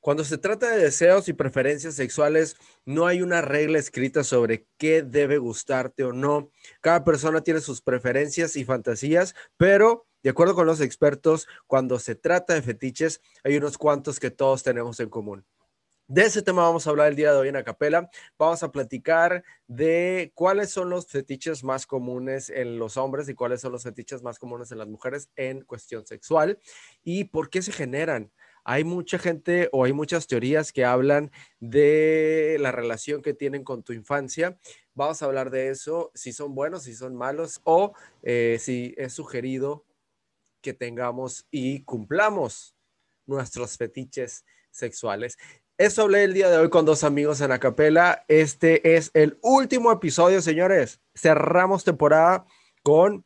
Cuando se trata de deseos y preferencias sexuales, no hay una regla escrita sobre qué debe gustarte o no. Cada persona tiene sus preferencias y fantasías, pero de acuerdo con los expertos, cuando se trata de fetiches, hay unos cuantos que todos tenemos en común. De ese tema vamos a hablar el día de hoy en Acapela. Vamos a platicar de cuáles son los fetiches más comunes en los hombres y cuáles son los fetiches más comunes en las mujeres en cuestión sexual y por qué se generan hay mucha gente o hay muchas teorías que hablan de la relación que tienen con tu infancia. Vamos a hablar de eso, si son buenos, si son malos o eh, si es sugerido que tengamos y cumplamos nuestros fetiches sexuales. Eso hablé el día de hoy con dos amigos en Acapela. Este es el último episodio, señores. Cerramos temporada con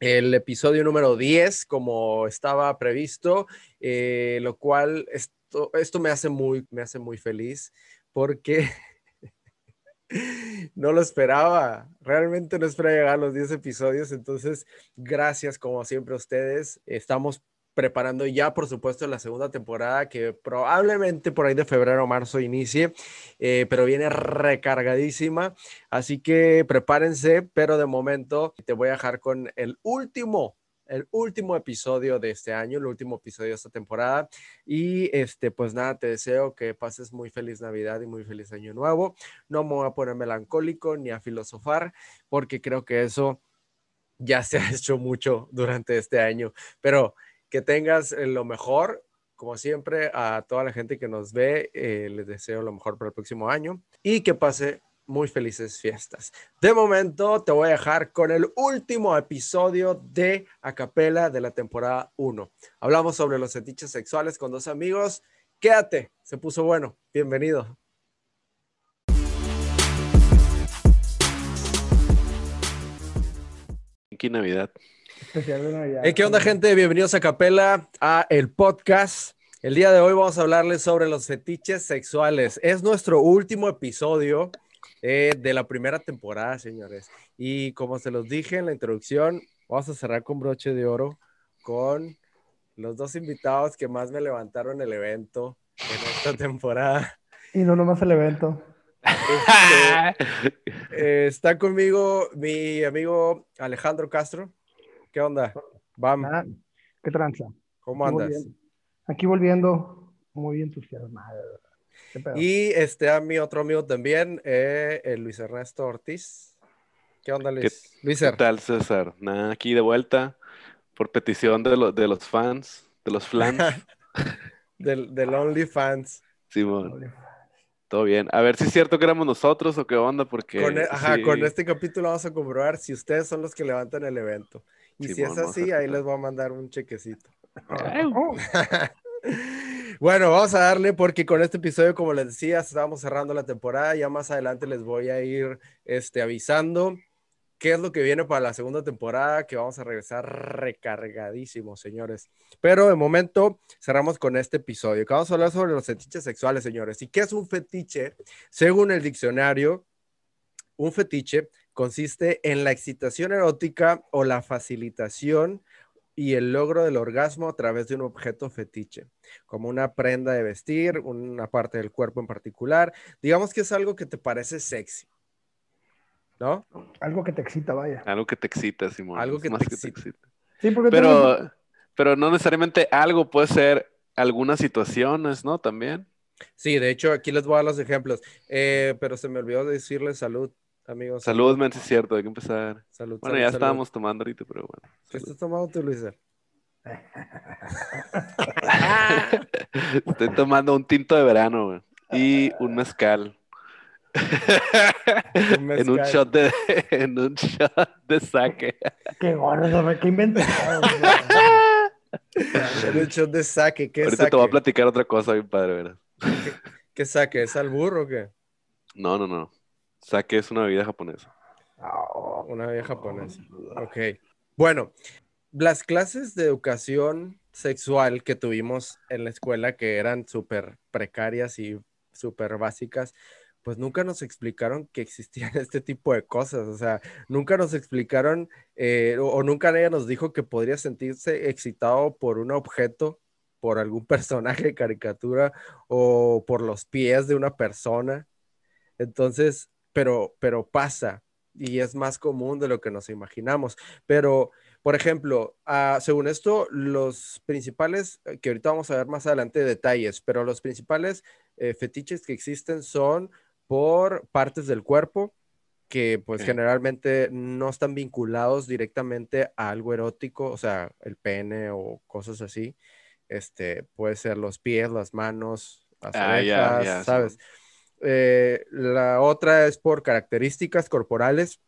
el episodio número 10 como estaba previsto, eh, lo cual esto, esto me, hace muy, me hace muy feliz porque no lo esperaba, realmente no esperaba llegar a los 10 episodios, entonces gracias como siempre a ustedes, estamos preparando ya, por supuesto, la segunda temporada que probablemente por ahí de febrero o marzo inicie, eh, pero viene recargadísima. Así que prepárense, pero de momento te voy a dejar con el último el último episodio de este año, el último episodio de esta temporada. Y este, pues nada, te deseo que pases muy feliz Navidad y muy feliz Año Nuevo. No me voy a poner melancólico ni a filosofar, porque creo que eso ya se ha hecho mucho durante este año. Pero que tengas eh, lo mejor. Como siempre, a toda la gente que nos ve, eh, les deseo lo mejor para el próximo año y que pase muy felices fiestas. De momento, te voy a dejar con el último episodio de Acapela de la temporada 1. Hablamos sobre los fetiches sexuales con dos amigos. Quédate, se puso bueno. Bienvenido. Aquí Navidad. ¿Qué onda, gente? Bienvenidos a Capela, a el podcast. El día de hoy vamos a hablarles sobre los fetiches sexuales. Es nuestro último episodio eh, de la primera temporada, señores. Y como se los dije en la introducción, vamos a cerrar con broche de oro con los dos invitados que más me levantaron el evento en esta temporada. Y no nomás el evento. Este, eh, está conmigo mi amigo Alejandro Castro. ¿Qué onda? Vamos. ¿Qué tranza? ¿Cómo andas? Aquí volviendo, muy entusiasmado. Y este a mi otro amigo también, eh, Luis Ernesto Ortiz. ¿Qué onda, Luis? Luis ¿Qué tal, César? Nada, aquí de vuelta por petición de, de los fans, de los flans. del, del OnlyFans. Simón. Todo bien. A ver si es cierto que éramos nosotros o qué onda, porque. Con, e, ajá, con este capítulo vamos a comprobar si ustedes son los que levantan el evento. Y si es así, ahí les voy a mandar un chequecito. bueno, vamos a darle porque con este episodio, como les decía, estamos cerrando la temporada. Ya más adelante les voy a ir este, avisando qué es lo que viene para la segunda temporada, que vamos a regresar recargadísimos, señores. Pero de momento cerramos con este episodio, que vamos a hablar sobre los fetiches sexuales, señores. ¿Y qué es un fetiche? Según el diccionario, un fetiche consiste en la excitación erótica o la facilitación y el logro del orgasmo a través de un objeto fetiche, como una prenda de vestir, una parte del cuerpo en particular. Digamos que es algo que te parece sexy. ¿No? Algo que te excita, vaya. Algo que te excita, Simón. Algo que, te, excita. Sí, porque pero, pero no necesariamente algo, puede ser algunas situaciones, ¿no? También. Sí, de hecho, aquí les voy a dar los ejemplos. Eh, pero se me olvidó decirles salud amigos. Salud, men, es cierto, hay que empezar. Salud, bueno, ya estábamos tomando ahorita, pero bueno. ¿Qué estás tomando tú, Luisa? Estoy tomando un tinto de verano, y un mezcal. en un shot de en un shot de saque. Qué gordo, qué inventas. en un shot de saque, ¿qué Ahorita te voy a platicar otra cosa, mi padre, ¿verdad? ¿Qué, ¿Qué, saque? ¿Es al burro o qué? No, no, no. Sake es una bebida japonesa. Oh, una bebida japonesa. Ok. Bueno, las clases de educación sexual que tuvimos en la escuela, que eran súper precarias y súper básicas, pues nunca nos explicaron que existían este tipo de cosas. O sea, nunca nos explicaron eh, o, nunca ella nos dijo que podría sentirse excitado por un objeto por algún personaje de caricatura o por los pies de una persona. Entonces, pero, pero pasa y es más común de lo que nos imaginamos. Pero, por ejemplo, ah, según esto, los principales, eh, que ahorita vamos a ver más adelante detalles, pero los principales eh, fetiches que existen son por partes del cuerpo, que pues generalmente no están vinculados directamente a algo erótico, o sea, el pene o cosas así. Este, puede ser los pies, las manos, las Ah, orejas, ¿sabes? Eh, la otra es por características corporales,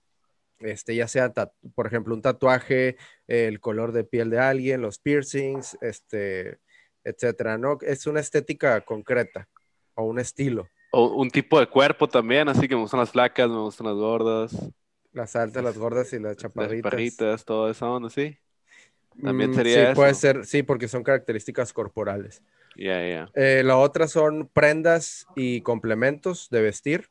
este, ya sea, por ejemplo, un tatuaje, el color de piel de alguien, los piercings, este, etcétera, ¿no? Es una estética concreta o un estilo. O un tipo de cuerpo también, así que me gustan las flacas, me gustan las gordas, Las altas, las gordas y las las chaparritas. parritas, todo eso, onda, sí. También Mm, sería sí, puede eso. ser, sí, porque son características corporales. Eh, la otra son prendas y complementos de vestir,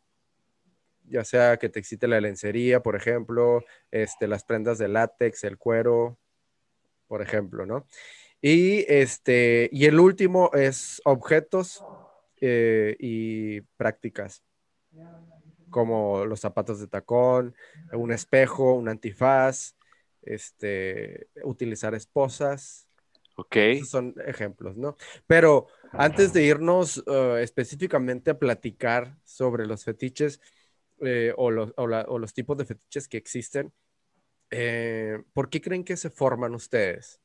ya sea que te excite la lencería, por ejemplo, este, las prendas de látex, el cuero, por ejemplo, ¿no? Y, este, y el último es objetos eh, y prácticas, como los zapatos de tacón, un espejo, un antifaz, este, utilizar esposas, Ok. esos son ejemplos, ¿no? Pero antes de irnos eh, específicamente a platicar sobre los fetiches eh, o, los, o la- o los tipos de fetiches que existen, eh, ¿por qué creen que se forman ustedes?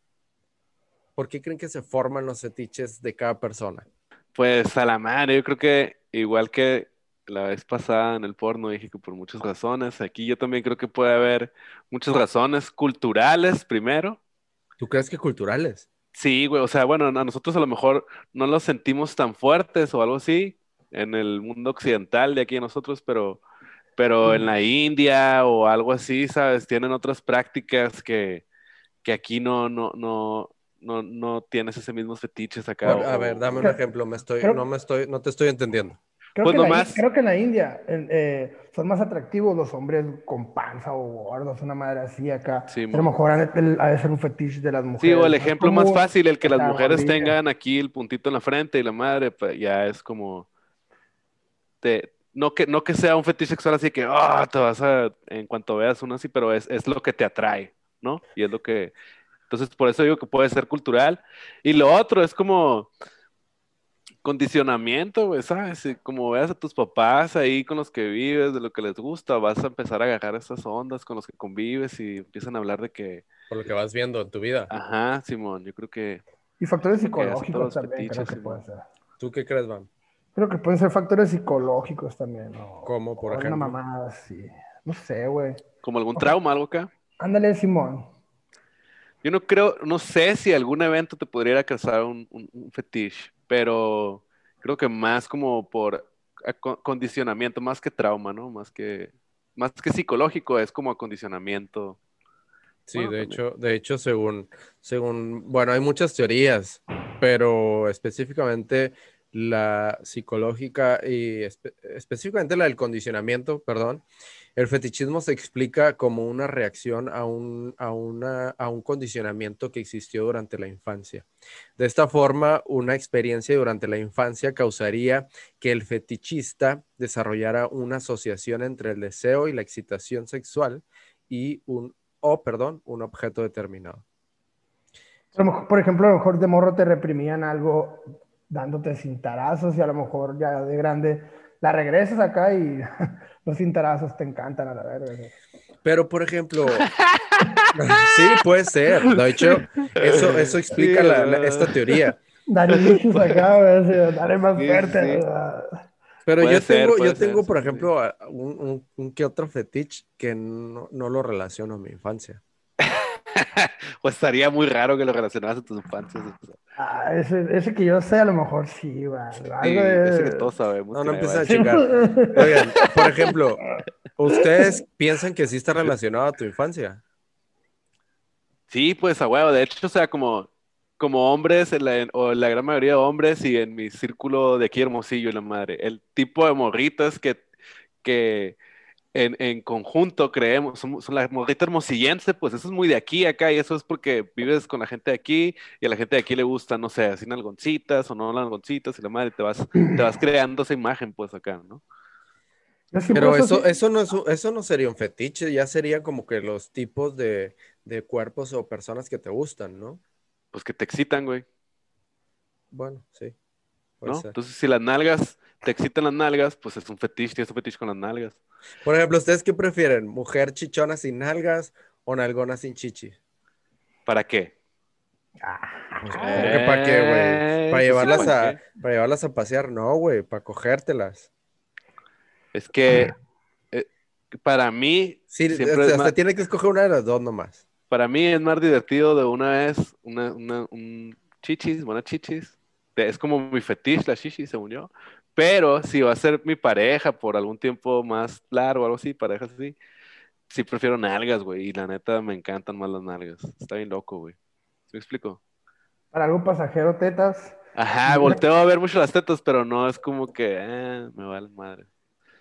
¿Por qué creen que se forman los fetiches de cada persona? Pues a la madre, yo creo que igual que la vez pasada en el porno dije que por muchas razones, aquí yo también creo que puede haber muchas razones culturales primero. ¿Tú crees que culturales? Sí, güey, o sea, bueno, a nosotros a lo mejor no los sentimos tan fuertes o algo así en el mundo occidental de aquí de nosotros, pero, pero en la India o algo así, ¿sabes? Tienen otras prácticas que, que aquí no, no, no, no, no tienes ese mismos fetiches acá. A, a ver, dame un ejemplo, me estoy, no me estoy, no te estoy entendiendo. Creo, Pues que la, nomás- In- creo que en la India eh, son más atractivos los hombres con panza o gordos, una madre así acá. Sí, a lo mejor ha de, ser un fetiche de las mujeres. Sí, o el ejemplo más fácil, el que las la mujeres tengan aquí el puntito en la frente y la madre, pues ya es como, te, no que, no que sea un fetiche sexual así que, ah, te vas a, en cuanto veas uno así, pero es, es lo que te atrae, ¿no? Y es lo que, entonces por eso digo que puede ser cultural. Y lo otro es como condicionamiento, güey, ¿sabes? Como veas a tus papás ahí con los que vives, de lo que les gusta, vas a empezar a agarrar esas ondas con los que convives y empiezan a hablar de que, Por lo que vas viendo en tu vida. ajá, Simón, yo creo que... Y factores psicológicos también creo fetiches, que sí, pueden mo. ser. ¿Tú qué crees, Van? Creo que pueden ser factores psicológicos también. ¿no? ¿Cómo, por O ejemplo? Una mamada así. No sé, güey. como algún trauma, algo acá. Ándale, Simón. Yo no creo, no sé si algún evento te podría causar un, un, un fetiche, pero creo que más como por condicionamiento, más que trauma, ¿no? Más que, más que psicológico, es como acondicionamiento. Sí, Bueno, de también. hecho, de hecho, según, según, bueno, hay muchas teorías, pero específicamente la psicológica y espe- específicamente la del condicionamiento, perdón, el fetichismo se explica como una reacción a un, a una, a un condicionamiento que existió durante la infancia. De esta forma, una experiencia durante la infancia causaría que el fetichista desarrollara una asociación entre el deseo y la excitación sexual y un, o perdón, un objeto determinado. Por ejemplo, a lo mejor de morro te reprimían algo dándote cintarazos y a lo mejor ya de grande la regresas acá y los cintarazos te encantan a la verga. Pero, por ejemplo, sí, puede ser. De hecho, eso, eso explica Sí, la- esta teoría. Dar inicios acá, dale más fuerte. Pero Puede yo ser, tengo, yo ser, tengo, por sí. ejemplo, un, un- un que otro fetiche que no, no lo relaciono a mi infancia. Pues estaría muy raro que lo relacionaras a tus infancias. Ah, ese, ese que yo sé, a lo mejor sí, güey. Sí, Algo de- ese que todos sabemos. No, no empieza a chingar. Oigan, por ejemplo, ¿ustedes piensan que sí está relacionado a tu infancia? Sí, pues a huevo. De hecho, o sea, como, como hombres, en la- en- o la gran mayoría de hombres y en mi círculo de aquí hermosillo, la madre, el tipo de morritas que, que en, en conjunto creemos, somos, son la morrita hermosillense, pues eso es muy de aquí acá y eso es porque vives con la gente de aquí y a la gente de aquí le gusta, no sé, así nalgoncitas o no nalgoncitas y la madre te vas, te vas creando esa imagen pues acá, ¿no? Pero eso, eso, no es, un- eso no sería un fetiche, ya sería como que los tipos de, de cuerpos o personas que te gustan, ¿no? Pues que te excitan, güey, Bueno, sí. ¿no? Entonces si las nalgas te excitan las nalgas, pues es un fetiche, tienes un fetiche con las nalgas. Por ejemplo, ¿ustedes qué prefieren? ¿Mujer chichona sin nalgas o nalgona sin chichi? ¿Para qué? Pues, ¿cómo que ¿Para qué, güey? Eh, ¿Para pues, llevarlas, a, para llevarlas a pasear? No, güey, para cogértelas. Es que eh, para mí, Sí, Siempre o sea, es usted más- tiene que escoger una de las dos nomás. para mí es más divertido de una vez una, una- un chichis, buenas chichis. Es como mi fetiche la chichis, según yo. Pero si va a ser mi pareja por algún tiempo más largo algo así, parejas así, sí prefiero nalgas, güey. Y la neta me encantan más las nalgas. Está bien loco, güey. ¿Sí me explico? Para algo pasajero, tetas Ajá, volteo a ver mucho las tetas, pero no es como que eh, me vale madre.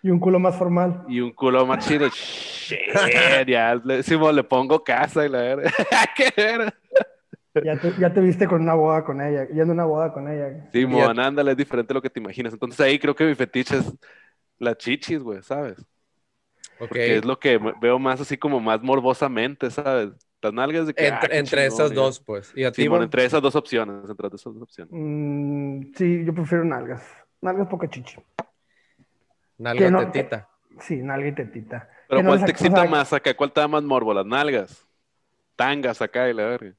y un culo más formal. Y un culo más chido, shit, ya le, Simón, le pongo casa y la verga. ¿Qué verga? Ya te, ya te viste con una boda con ella, yendo a una boda con ella. Simón, ándale, es diferente a lo que te imaginas. Entonces ahí creo que mi fetiche es la chichis, güey, ¿sabes? Ok. Que es lo que veo más así como más morbosamente, ¿sabes? Las nalgas de que. ah, Entre, qué entre chingón, esas dos, pues. ¿Y a ti, Simón, Iván? entre esas dos opciones, entre esas dos opciones. Mm, sí, yo prefiero nalgas. Nalgas poca chichi. Nalga no- tetita. Sí, nalga y tetita. Pero Que ¿cuál te excita más acá? ¿Cuál te da más morbo? ¿Las nalgas? Tangas acá y la verga.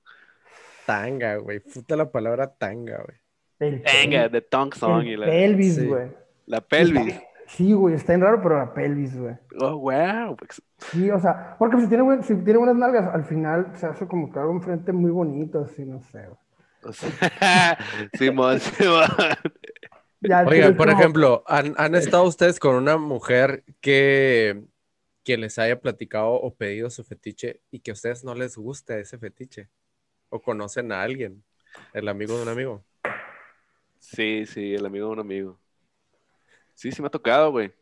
Tanga, güey. Puta la palabra tanga, güey. Tanga, de tongue song y la, pelvis, Sí. güey. la pelvis. Sí, güey, está bien raro, pero la pelvis, güey. Oh, wow. Sí, o sea, porque si tiene, si tiene buenas nalgas, al final se hace como que algo enfrente muy bonito, así, no sé, güey. O sea, Simón, Simón. Ya Oigan, por como- ejemplo, ¿han, han estado ustedes con una mujer que, que les haya platicado o pedido su fetiche y que a ustedes no les guste ese fetiche? ¿O conocen a alguien? El amigo de un amigo. Sí, sí, el amigo de un amigo. Sí, sí me ha tocado, güey.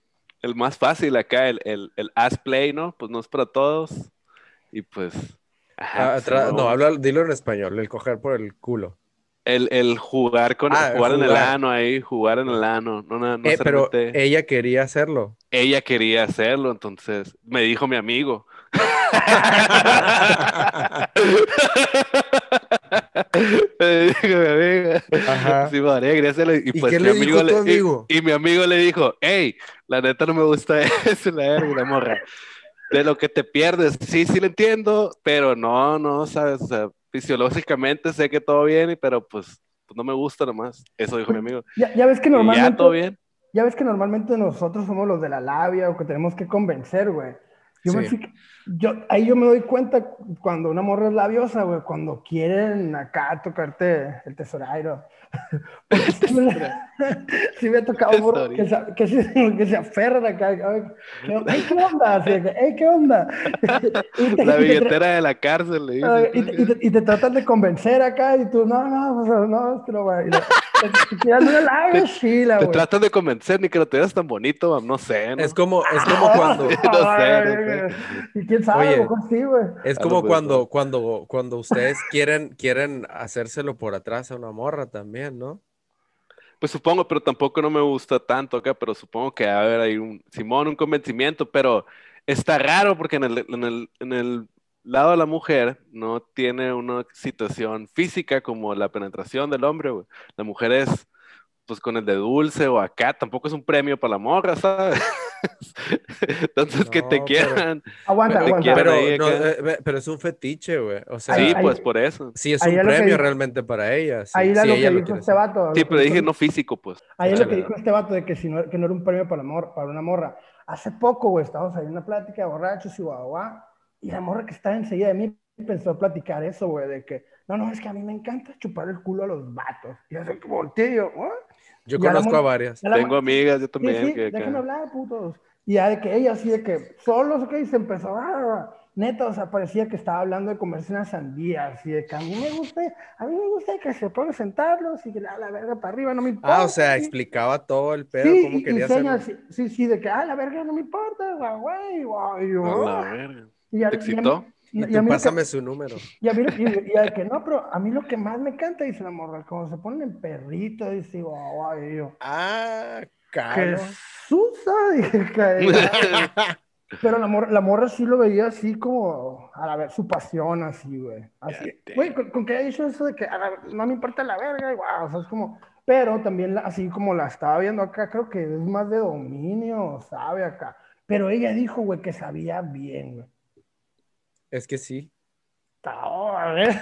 El más fácil acá, el, el, el ass play, ¿no? Pues no es para todos. Y pues. ajá, Ah, pues, no. no, habla, dilo en español, el coger por el culo. El, el jugar con Ah, jugar en el jugar. ano ahí, jugar en el ano. No, no, no Eh, pero ella quería hacerlo. ella quería hacerlo, entonces me dijo mi amigo. Sí, hacerlo. Y, ¿Y pues qué mi le amigo dijo tu le- y- amigo? Y, mi amigo le dijo, hey, la neta no me gusta eso, la verga, y la morra. De lo que te pierdes, sí, sí lo entiendo, pero no, no, sabes, o sea, fisiológicamente sé que todo bien, y- pero pues, pues no me gusta nomás. Eso dijo mi amigo. Ya, ya ves que Y normalmente. ya todo bien. Ya ves que normalmente nosotros somos los de la labia o que tenemos que convencer, güey. Yo me fui- yo, ahí yo me doy cuenta cuando una morra es labiosa, güey, cuando quieren acá tocarte el tesorairo. Sí me, sí me ha tocado morras que, se, que, se, que se aferran acá. ¿qué, ay, ¿qué onda? Así de que, "Ey, ¿qué onda? Te- La billetera de la cárcel, le Ay, y, te, y te- y te tratan de convencer acá y tú, no, no, o sea, no, es que no, la- Te tratan de convencer, ni que lo te veas tan bonito, no sé, ¿no? Es como, es como cuando, No sé, no sé. Y quién sabe, Oye. a lo mejor sí, güey. es como cuando, cuando, cuando ustedes quieren, quieren hacérselo por atrás a una morra también, ¿no? Pues supongo, pero tampoco no me gusta tanto acá, pero supongo que a haber ahí un, Simón, un convencimiento, pero está raro porque en el, en el, en el lado de la mujer no tiene una situación física como la penetración del hombre, güey. La mujer es, pues con el de dulce o acá, tampoco es un premio para la morra, ¿sabes? Entonces que te No, pero- quieran. Aguanta, Te aguanta. Pero, no, eh, pero es un fetiche, güey. O sea, Sí, ahí- pues por eso. sí es un es lo que premio dijo- realmente para ella. sí, Ahí era si lo ella que lo dijo quiere este vato. Sí, lo que pero dije no físico, pues. Ahí es lo que dijo este vato de que, si no, que no era un premio para, la mor- para una morra. Hace poco, güey, estábamos ahí en una plática de borrachos y guau, guau, y la morra que estaba enseguida de mí empezó a platicar eso, güey, de que, no, no, es que a mí me encanta chupar el culo a los vatos. Y así que volteé y yo, ¿what? Yo conozco a varias. Tengo amigas, yo Sí, también. sí, que acá- déjenme hablar, putos. Y ya de que ella así de que solos, ok, y se empezó, ah, neta, o sea, parecía que estaba hablando de comerse una sandía, así de que a mí me gusta, a mí me gusta que se puedan sentarlos y que la, la verga para arriba, no me importa. Ah, o sea, sí. explicaba todo el pedo, Sí, cómo y- quería y hacerlo. señas, sí, sí, sí, de que, ah, la verga no me importa, güey, guau, y yo, A la "Ah". verga. Y a- ¿Te y a mí- excitó? y- Y y tú a mí lo que- pásame su número. y a mí, lo- y, y a que no, pero a mí lo que más me encanta, dice la morra, como se ponen en perrito, dice, guau, y yo, Ah, que caro. susa, dije, pero la morra, la morra sí lo veía así como, a la ver, su pasión así, güey, así, güey, con, con que haya dicho eso de que a la- no me importa la verga, guau, o sea, es como, pero también la- así como la estaba viendo acá, creo que es más de dominio, sabe acá, pero ella dijo, güey, que sabía bien, güey. Es que sí. Oh, a ver.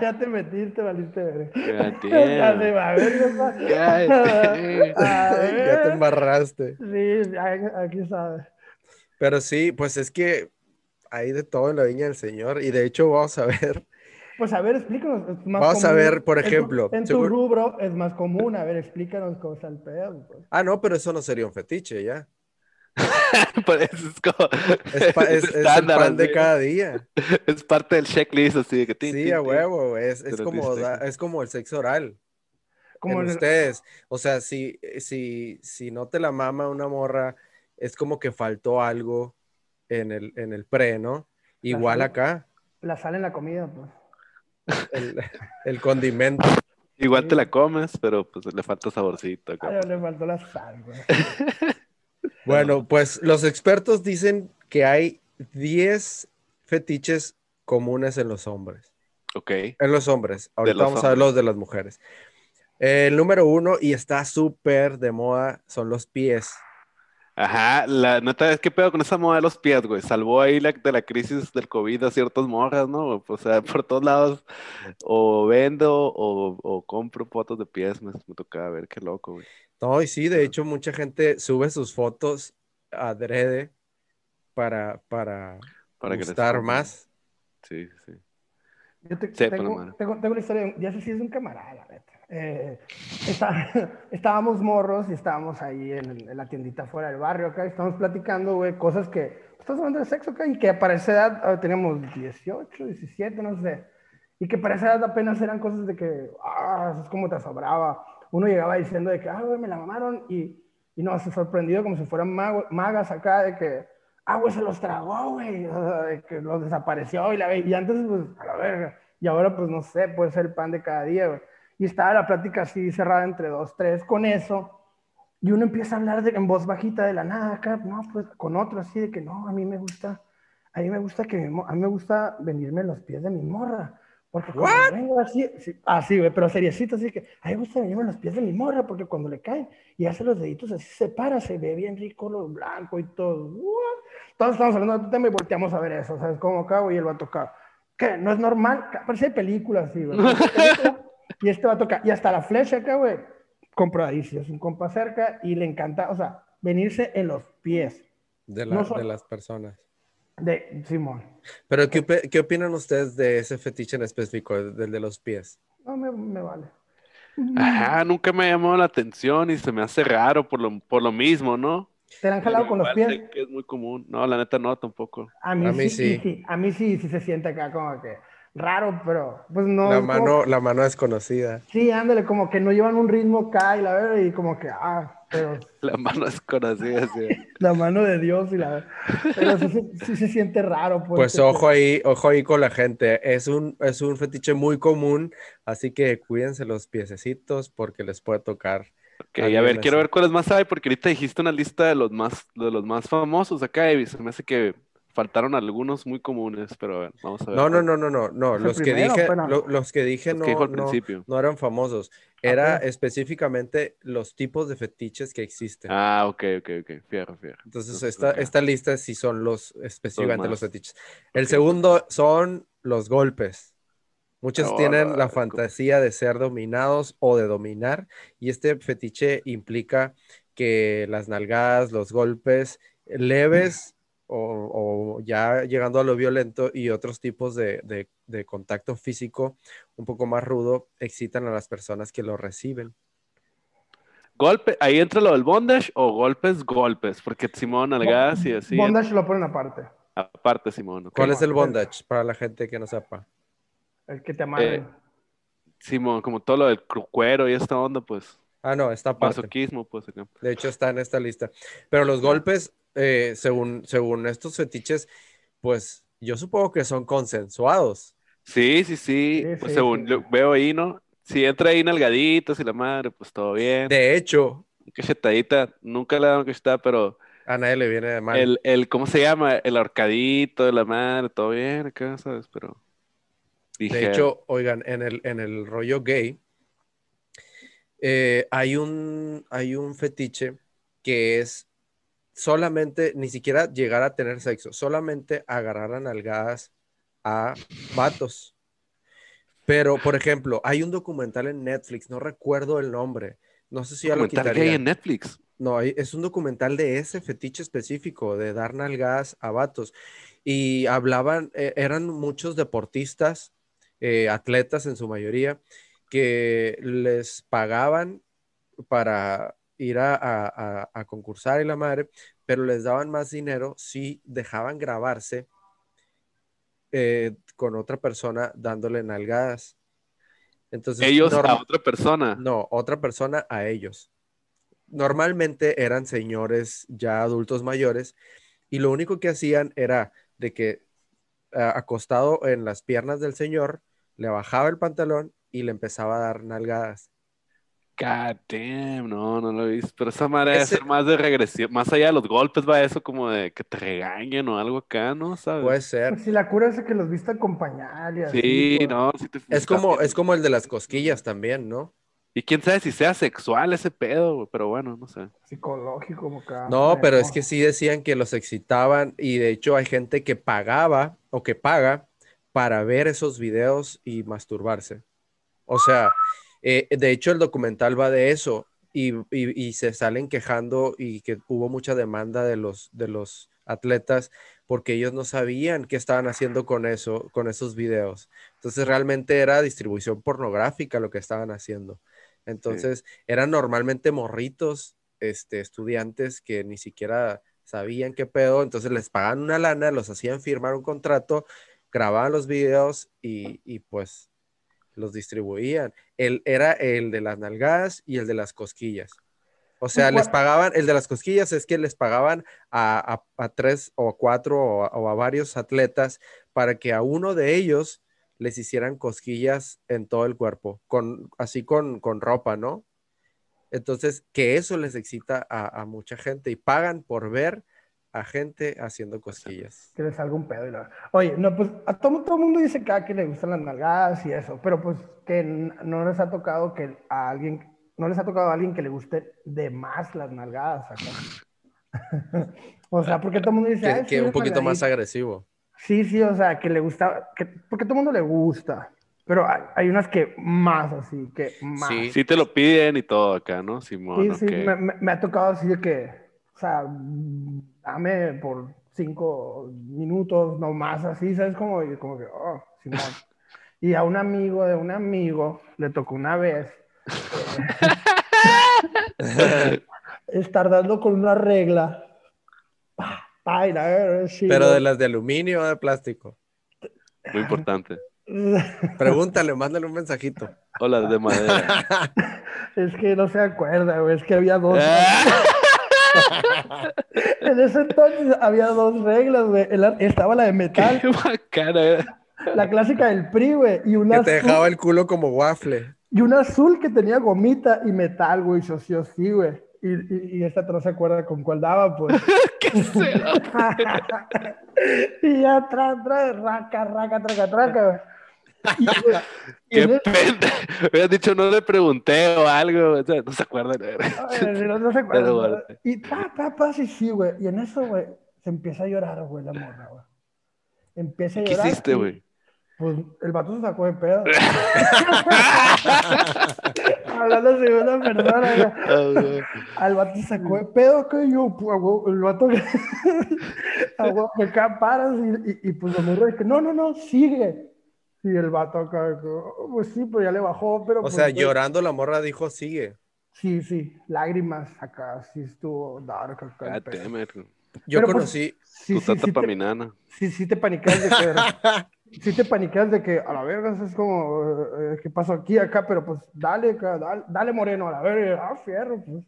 ya te metiste, valiste. God Ya se va a ver. A ya te ver. embarraste. Sí, aquí sabe. Pero sí, pues es que hay de todo en la viña del Señor. Y de hecho, vamos a ver. Pues a ver, explícanos. es más Vamos a común. ver, por En tu- ejemplo, En tu, seguro- rubro es más común. A ver, explícanos cómo está el pedo. pues. Ah, no, pero eso no sería un fetiche, ya. Por eso es como. Es, pa- es- es el estándar, pan de cada día. Es parte del checklist, así de que. tin, Sí, a huevo. Es, como, da- es como el sexo oral. Como en el- ustedes. O sea, si, si, si no te la mama una morra, es como que faltó algo en el, en el pre, ¿no? Igual sal- acá, la sal en la comida, pues. el, el condimento. Igual Sí. te la comes, pero pues le falta saborcito. acá. Ay, le faltó la sal, güey. Bueno, pues los expertos dicen que hay 10 fetiches comunes en los hombres. Ok. En los hombres. Ahorita los vamos a ver los de las mujeres. El número uno, y está súper de moda, son los pies. Ajá, la neta es que pedo con esa moda de los pies, güey. Salvó ahí la, de la crisis del COVID a ciertas morras, ¿no? O sea, por todos lados, o vendo o, o compro fotos de pies, me, me tocaba ver, qué loco, güey. No, y sí, de hecho, mucha gente sube sus fotos adrede para, para, Para que gustar pongan. más. Sí, sí. Yo te- Sí, tengo, tengo, tengo una historia, de- ya sé si es un camarada. Eh, está- estábamos morros y estábamos ahí en, el- en la tiendita fuera del barrio acá, y estábamos platicando, güey, cosas que, estamos hablando de sexo acá, y que para esa edad teníamos 18, 17, no sé, y que para esa edad apenas eran cosas de que, ah, eso es como te sobraba. Uno llegaba diciendo de que, ah, güey, me la mamaron, y, y no, se sorprendido como si fueran magas acá, de que, ah, güey, se los tragó, güey, de que los desapareció y la y antes, pues, a la verga, y ahora, pues, no sé, puede ser el pan de cada día, güey. Y estaba la plática así cerrada entre dos, tres, con eso, y uno empieza a hablar de, en voz bajita de la nada, acá, no, pues, con otro así de que, no, a mí me gusta, a mí me gusta que, a mí me gusta venirme en los pies de mi morra, porque cuando vengo así, sí, así, güey, pero seriecito, así que, a mí me gusta venirme en los pies de mi morra, porque cuando le caen y hace los deditos así, se para, se ve bien rico, lo blanco y todo, What? Todos estamos hablando de otro tema y volteamos a ver eso, ¿sabes cómo güey? Y él va a tocar. ¿Qué? ¿No es normal? Parece película, así, güey. Y este va a tocar. Y hasta la flecha acá, güey, compradicio. Es un compa cerca y le encanta, o sea, venirse en los pies De, la- No son- de las personas. De Simón. Pero, ¿qué, opi- qué opinan ustedes de ese fetiche en específico, del de los pies? No me, me vale. Ajá, nunca me ha llamado la atención y se me hace raro por lo, por lo mismo, ¿no? ¿Te la han jalado con los pies? que es muy común. No, la neta no, tampoco. A mí, A mí sí, sí. sí. A mí sí, sí se siente acá como que raro, pero pues no. la, es como- mano, la mano desconocida. Sí, ándale, como que no llevan un ritmo acá y la verdad, y como que, ah, pero La mano es conocida, sí. la mano de Dios y la Pero sí, se- sí se siente raro. Pues, Pues ojo ahí, ojo ahí con la gente. Es un, es un fetiche muy común, así que cuídense los piececitos porque les puede tocar. Ok, a ver, quiero ver cuáles más hay, porque ahorita dijiste una lista de los más, de los más famosos acá y se me hace que faltaron algunos muy comunes, pero a ver, vamos a ver. No, no, no, no, no, no. Los que primero, dije, lo- los que dije Los no, que dijo al no, principio. no eran famosos. Era Ok. específicamente los tipos de fetiches que existen. Ah, ok, ok, ok. Fierro, fierro. Entonces, Entonces, esta, ok. esta lista sí son los específicamente los, más. fetiches. El Ok. segundo son los golpes. Muchos Oh, tienen la la- fantasía de ser dominados o de dominar, y este fetiche implica que las nalgadas, los golpes leves o, o ya llegando a lo violento y otros tipos de, de- de contacto físico un poco más rudo excitan a las personas que lo reciben. Golpe, ahí entra lo del bondage o golpes, golpes, porque Simón, nalgadas y así. Bondage lo ponen aparte. Aparte, Simón. ¿Cuál es el bondage para la gente que no sepa? El que te amarre. Eh, Simón, como todo lo del cuero y esta onda, pues, Ah, no, esta parte. masoquismo, pues, acá. De hecho, está en esta lista. Pero los golpes, eh, según, según estos fetiches, pues yo supongo que son consensuados. Sí, sí, sí, Sí, pues sí, según sí. lo veo ahí, ¿no? Si entra ahí nalgaditos y la madre, pues todo bien. De hecho, Cachetadita, nunca le una cachetada, pero a nadie le viene de mal. el, el, ¿cómo se llama? El ahorcadito de la madre, todo bien acá, ¿sabes? Pero dije, De hecho, oigan, en el, en el rollo gay, eh, hay un, hay un fetiche que es solamente, ni siquiera llegar a tener sexo, solamente agarrar a nalgadas a vatos. Pero, por ejemplo, hay un documental en Netflix, no recuerdo el nombre, no sé si ya lo documental gay quitaría. en Netflix. No, hay- es un documental de ese fetiche específico, de dar nalgadas a vatos. Y hablaban, eh, eran muchos deportistas, eh, atletas en su mayoría, que les pagaban para ir a, a- a- a concursar y la madre, pero les daban más dinero si dejaban grabarse eh, con otra persona dándole nalgadas. Entonces, Ellos a otra persona. no, otra persona a ellos. Normalmente eran señores ya adultos mayores y lo único que hacían era de que acostado en las piernas del señor, le bajaba el pantalón y le empezaba a dar nalgadas. God damn, no, no lo he visto. Pero esa madre debe Ese- ser más de regresión, más allá de los golpes, va eso como de que te regañen o algo acá, ¿no? ¿Sabes? Puede ser. Pues si la cura es que los viste acompañar y así. sí, pues, no, sí te Es como, es como el de las cosquillas también, ¿no? Y quién sabe si sea sexual ese pedo, güey, pero bueno, no sé. Psicológico, como que. No, pero es que sí decían que los excitaban y de hecho hay gente que pagaba o que paga para ver esos videos y masturbarse. O sea, eh, de hecho el documental va de eso y, y- y se salen quejando y que hubo mucha demanda de los, de los atletas porque ellos no sabían qué estaban haciendo con eso, con esos videos. Entonces realmente era distribución pornográfica lo que estaban haciendo. Entonces eran normalmente morritos, este, estudiantes que ni siquiera sabían qué pedo, entonces les pagaban una lana, los hacían firmar un contrato, grababan los videos y, y, pues los distribuían. El, era el de las nalgadas y el de las cosquillas. O sea, les ¿Cuál- pagaban, el de las cosquillas es que les pagaban a, a- a tres o cuatro o a, o a varios atletas para que a uno de ellos les hicieran cosquillas en todo el cuerpo, con, así con, con ropa, ¿no? Entonces, que eso les excita a, a mucha gente y pagan por ver a gente haciendo cosquillas. Que les salga un pedo y la... Oye, no, pues a todo, todo el mundo dice que, ah, que le gustan las nalgadas y eso, pero pues que no les ha tocado que a alguien, no les ha tocado a alguien que le guste de más las nalgadas acá. o sea, porque todo el mundo dice, Que, "Ay, que sí, un poquito más nalgaditas". agresivo. Sí, sí, o sea, que le gusta, que, porque todo el mundo le gusta, pero hay, hay unas que más así, que más. Sí. Sí te lo piden y todo acá, ¿no? Simón, Sí, sí, me, me- me ha tocado así de que, sea, dame por cinco minutos, no más, así, ¿sabes? Como, y como que, oh, Simón. Y a un amigo de un amigo le tocó una vez eh, estar dando con una regla. Pa, pa, y la- sí, Pero de las de aluminio o de plástico. Muy importante. Pregúntale, mándale un mensajito. O las de madera. Es que no se acuerda, güey, es que había dos. En ese entonces había dos reglas, güey. Estaba la de metal, Qué bacana. eh. la clásica del PRI, güey, y una Que te azul, dejaba el culo como waffle. y una azul que tenía gomita y metal, güey, yo sí o sí, güey. Y, y, y esta no se acuerda con cuál daba, pues. ¿Qué será? y ya atrás, atrás, raca, raca, traca, traca, güey. Y, Qué en e- pena. Hubieras dicho, no le pregunté o algo. o sea, no se acuerdan. Ay, no, no se acuerda, Pero güey. bueno. Y pa, pa, pa, sí, sí, güey. Y en eso, güey, se empieza a llorar, güey, la morra, güey. Empieza a ¿Qué llorar. hiciste, y, güey? Pues el vato se sacó de pedo. Hablando de segunda persona, güey. Al vato se sacó de pedo, que yo, pues, el vato que. que acá paras y, y, y, pues la morra dice, no, no, no, sigue. Y el vato acá, "Oh, pues sí, pues ya le bajó, pero. O pues, sea, llorando la morra dijo, sigue. Sí, sí, lágrimas acá, sí estuvo dark acá. it. yo Pero, pues, conocí, Sí, tu sí, tata sí, pa' mi nana. sí, sí te paniqueas de que, sí te paniqueas de que a la verga es como, eh, ¿qué pasó aquí, acá? Pero pues dale, acá, dale, dale, Moreno, a la verga, ah, fierro, pues.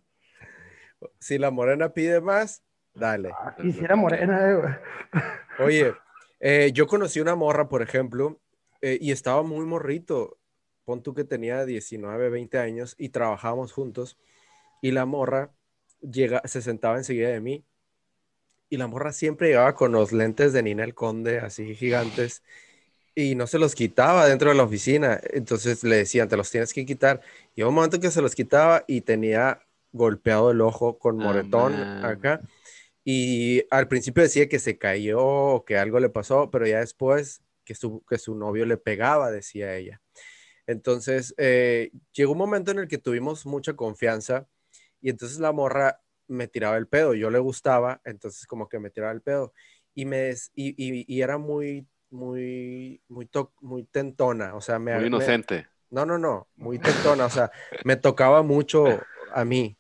si la morena pide más, dale. Ah, quisiera Morena, eh, güey. Oye, eh, yo conocí una morra, por ejemplo, eh, y estaba muy morrito. Pon tú que tenía 19, 20 años y trabajábamos juntos. Y la morra llega, se sentaba enseguida de mí. Y la morra siempre llegaba con los lentes de Nina el Conde, así gigantes. Y no se los quitaba dentro de la oficina. Entonces le decían, te los tienes que quitar. Y hubo un momento que se los quitaba y tenía golpeado el ojo con moretón acá. Y al principio decía que se cayó o que algo le pasó, pero ya después que su, que su novio le pegaba, decía ella. Entonces, eh, llegó un momento en el que tuvimos mucha confianza y entonces la morra me tiraba el pedo, yo le gustaba, entonces como que me tiraba el pedo y me des- y, y- y era muy muy muy to- muy tentona, o sea, me Muy me- inocente. no, no, no, muy tentona, o sea, me tocaba mucho a mí.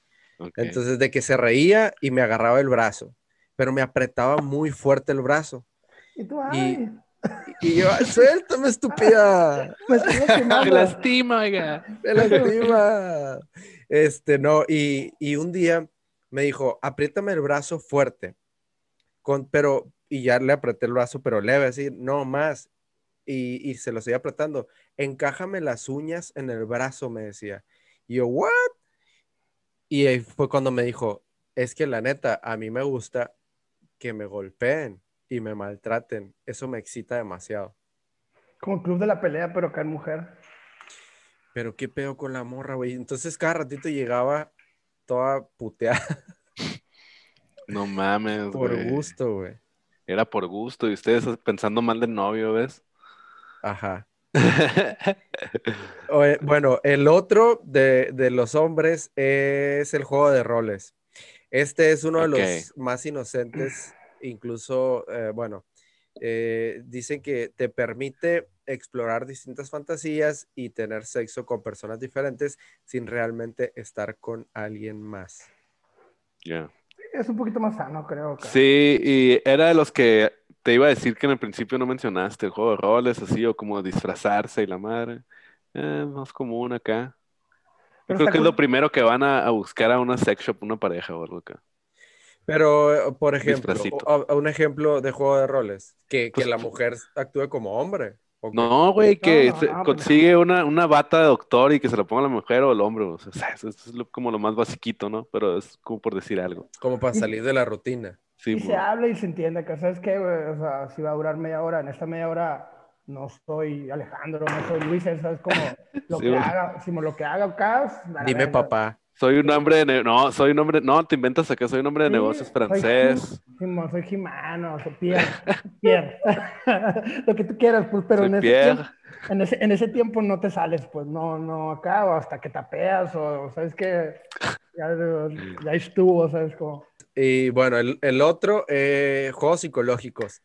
Entonces, de que se reía y me agarraba el brazo, pero me apretaba muy fuerte el brazo. Y tú, ay, Y yo, "Ay, suéltame, estúpida, me lastima, oiga. me lastima. Este, no, y, y un día me dijo, apriétame el brazo fuerte, con, pero, y ya le apreté el brazo, pero leve, así, no más. Y, y se lo seguía apretando. Encájame las uñas en el brazo, me decía. Y yo, ¿what? Y ahí fue cuando me dijo, es que la neta, a mí me gusta que me golpeen y me maltraten. Eso me excita demasiado. Como club de la pelea, pero acá en mujer. Pero qué pedo con la morra, güey. Entonces cada ratito llegaba toda puteada No mames, por güey. gusto, güey. Era por gusto. Y ustedes pensando mal del novio, ¿ves? Ajá. Oye, bueno, el otro de, de los hombres es el juego de roles. Este es uno de los más inocentes, incluso, eh, bueno, eh, dicen que te permite explorar distintas fantasías y tener sexo con personas diferentes sin realmente estar con alguien más. Ya. Es un poquito más sano, creo. Sí, y era de los que te iba a decir que en el principio no mencionaste, el juego de roles, así, o como disfrazarse y la madre. Eh, más común acá. Yo Pero creo que es lo primero que van a, a buscar a una sex shop, una pareja o algo acá. Pero, por ejemplo, o- o- un ejemplo de juego de roles, que, que Pues- la mujer actúe como hombre. ¿o? No, güey, que no, se- no, pues- consigue una, una bata de doctor y que se la ponga la mujer o el hombre. O sea, eso, eso es lo- como lo más basiquito, ¿no? Pero es como por decir algo. Como para salir de la rutina. Sí, y se habla y se entiende que, ¿sabes qué, güey? O sea, si va a durar media hora, en esta media hora no soy Alejandro, no soy Luis, eso es como lo Sí, que güey. haga, si lo que haga acá, Dime verga. papá. Soy un hombre de... No, soy un hombre... No, te inventas acá, soy un hombre de Sí, negocios soy francés. Soy Jimano, soy Pierre, Pierre. lo que tú quieras, pues, pero Soy en ese, Pierre. tiempo, en, ese, en ese tiempo no te sales, pues, no, no acá, o hasta que tapeas, o, ¿sabes qué? Ya, ya estuvo, ¿sabes? Como, Y bueno, el, el otro, eh, juegos psicológicos.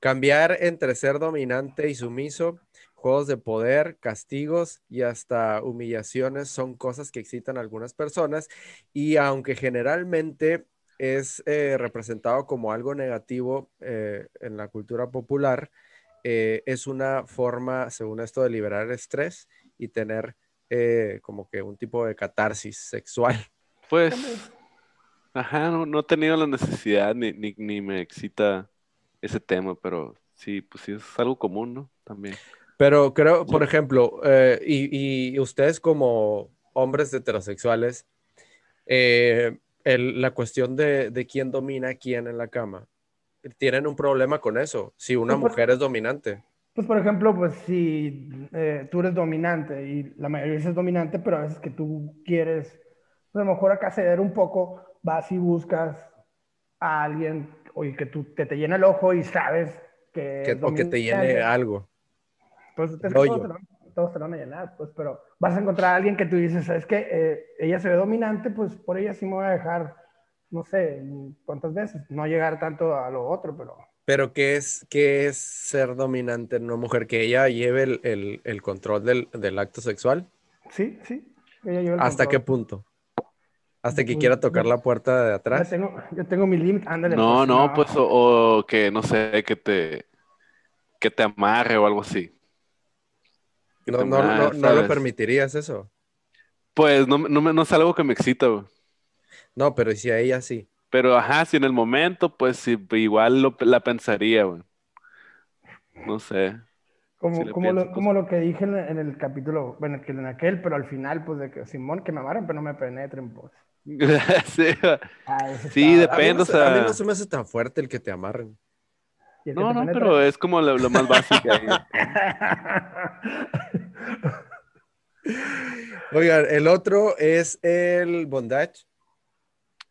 Cambiar entre ser dominante y sumiso, juegos de poder, castigos y hasta humillaciones son cosas que excitan a algunas personas y aunque generalmente es eh, representado como algo negativo eh, en la cultura popular, eh, es una forma, según esto, de liberar estrés y tener eh, como que un tipo de catarsis sexual. Pues... Ajá, no, he tenido la necesidad ni, ni me excita ese tema, pero sí, pues sí es algo común, ¿no? También. Pero creo, por ejemplo, eh, y, y ustedes como hombres heterosexuales, eh, el- la cuestión de, de quién domina a quién en la cama, tienen un problema con eso, si una Pues, por- mujer es dominante. Pues, por ejemplo, pues si eh, tú eres dominante y la mayoría veces es dominante, pero a veces que tú quieres, pues, a lo mejor acá ceder un poco, vas y buscas a alguien, oye, que tú te, te llena el ojo y sabes que, Que, o que te llene algo. Pues es que todos te, lo, todos te lo van a llenar, pues, pero vas a encontrar a alguien que tú dices, ¿sabes qué? ella se ve dominante, pues por ella sí me voy a dejar, no sé, cuántas veces, no llegar tanto a lo otro, pero... Pero ¿qué es, qué es ser dominante en una mujer? ¿Que ella lleve el, el- el control del, del acto sexual? Sí, sí. ella lleva el ¿Hasta qué punto? Hasta que Uy, quiera tocar no. la puerta de Yo atrás. tengo, yo tengo mi límite, ándale. No, pues, no, pues, o, o que, no sé, que te, que te amarre o algo así. Que No, no, no, no lo permitirías eso. Pues no, me- no, me- no es algo que me excita, güey. No, pero si a ella sí. Pero, ajá, si en el momento, pues sí, igual lo- la pensaría, güey. No sé. Como, como, pienso, lo, como lo que dije en, en el capítulo, bueno, que en aquel, pero al final, pues de que Simón, que me amarren, pero no me penetren, pues. sí. Ah, Sí, A mí, Depende, no o se, a mí sea- no se me hace tan fuerte el que te amarren. ¿Y el que no, te no, penetra? pero es como lo, lo más básico. Oigan, el otro es el bondage.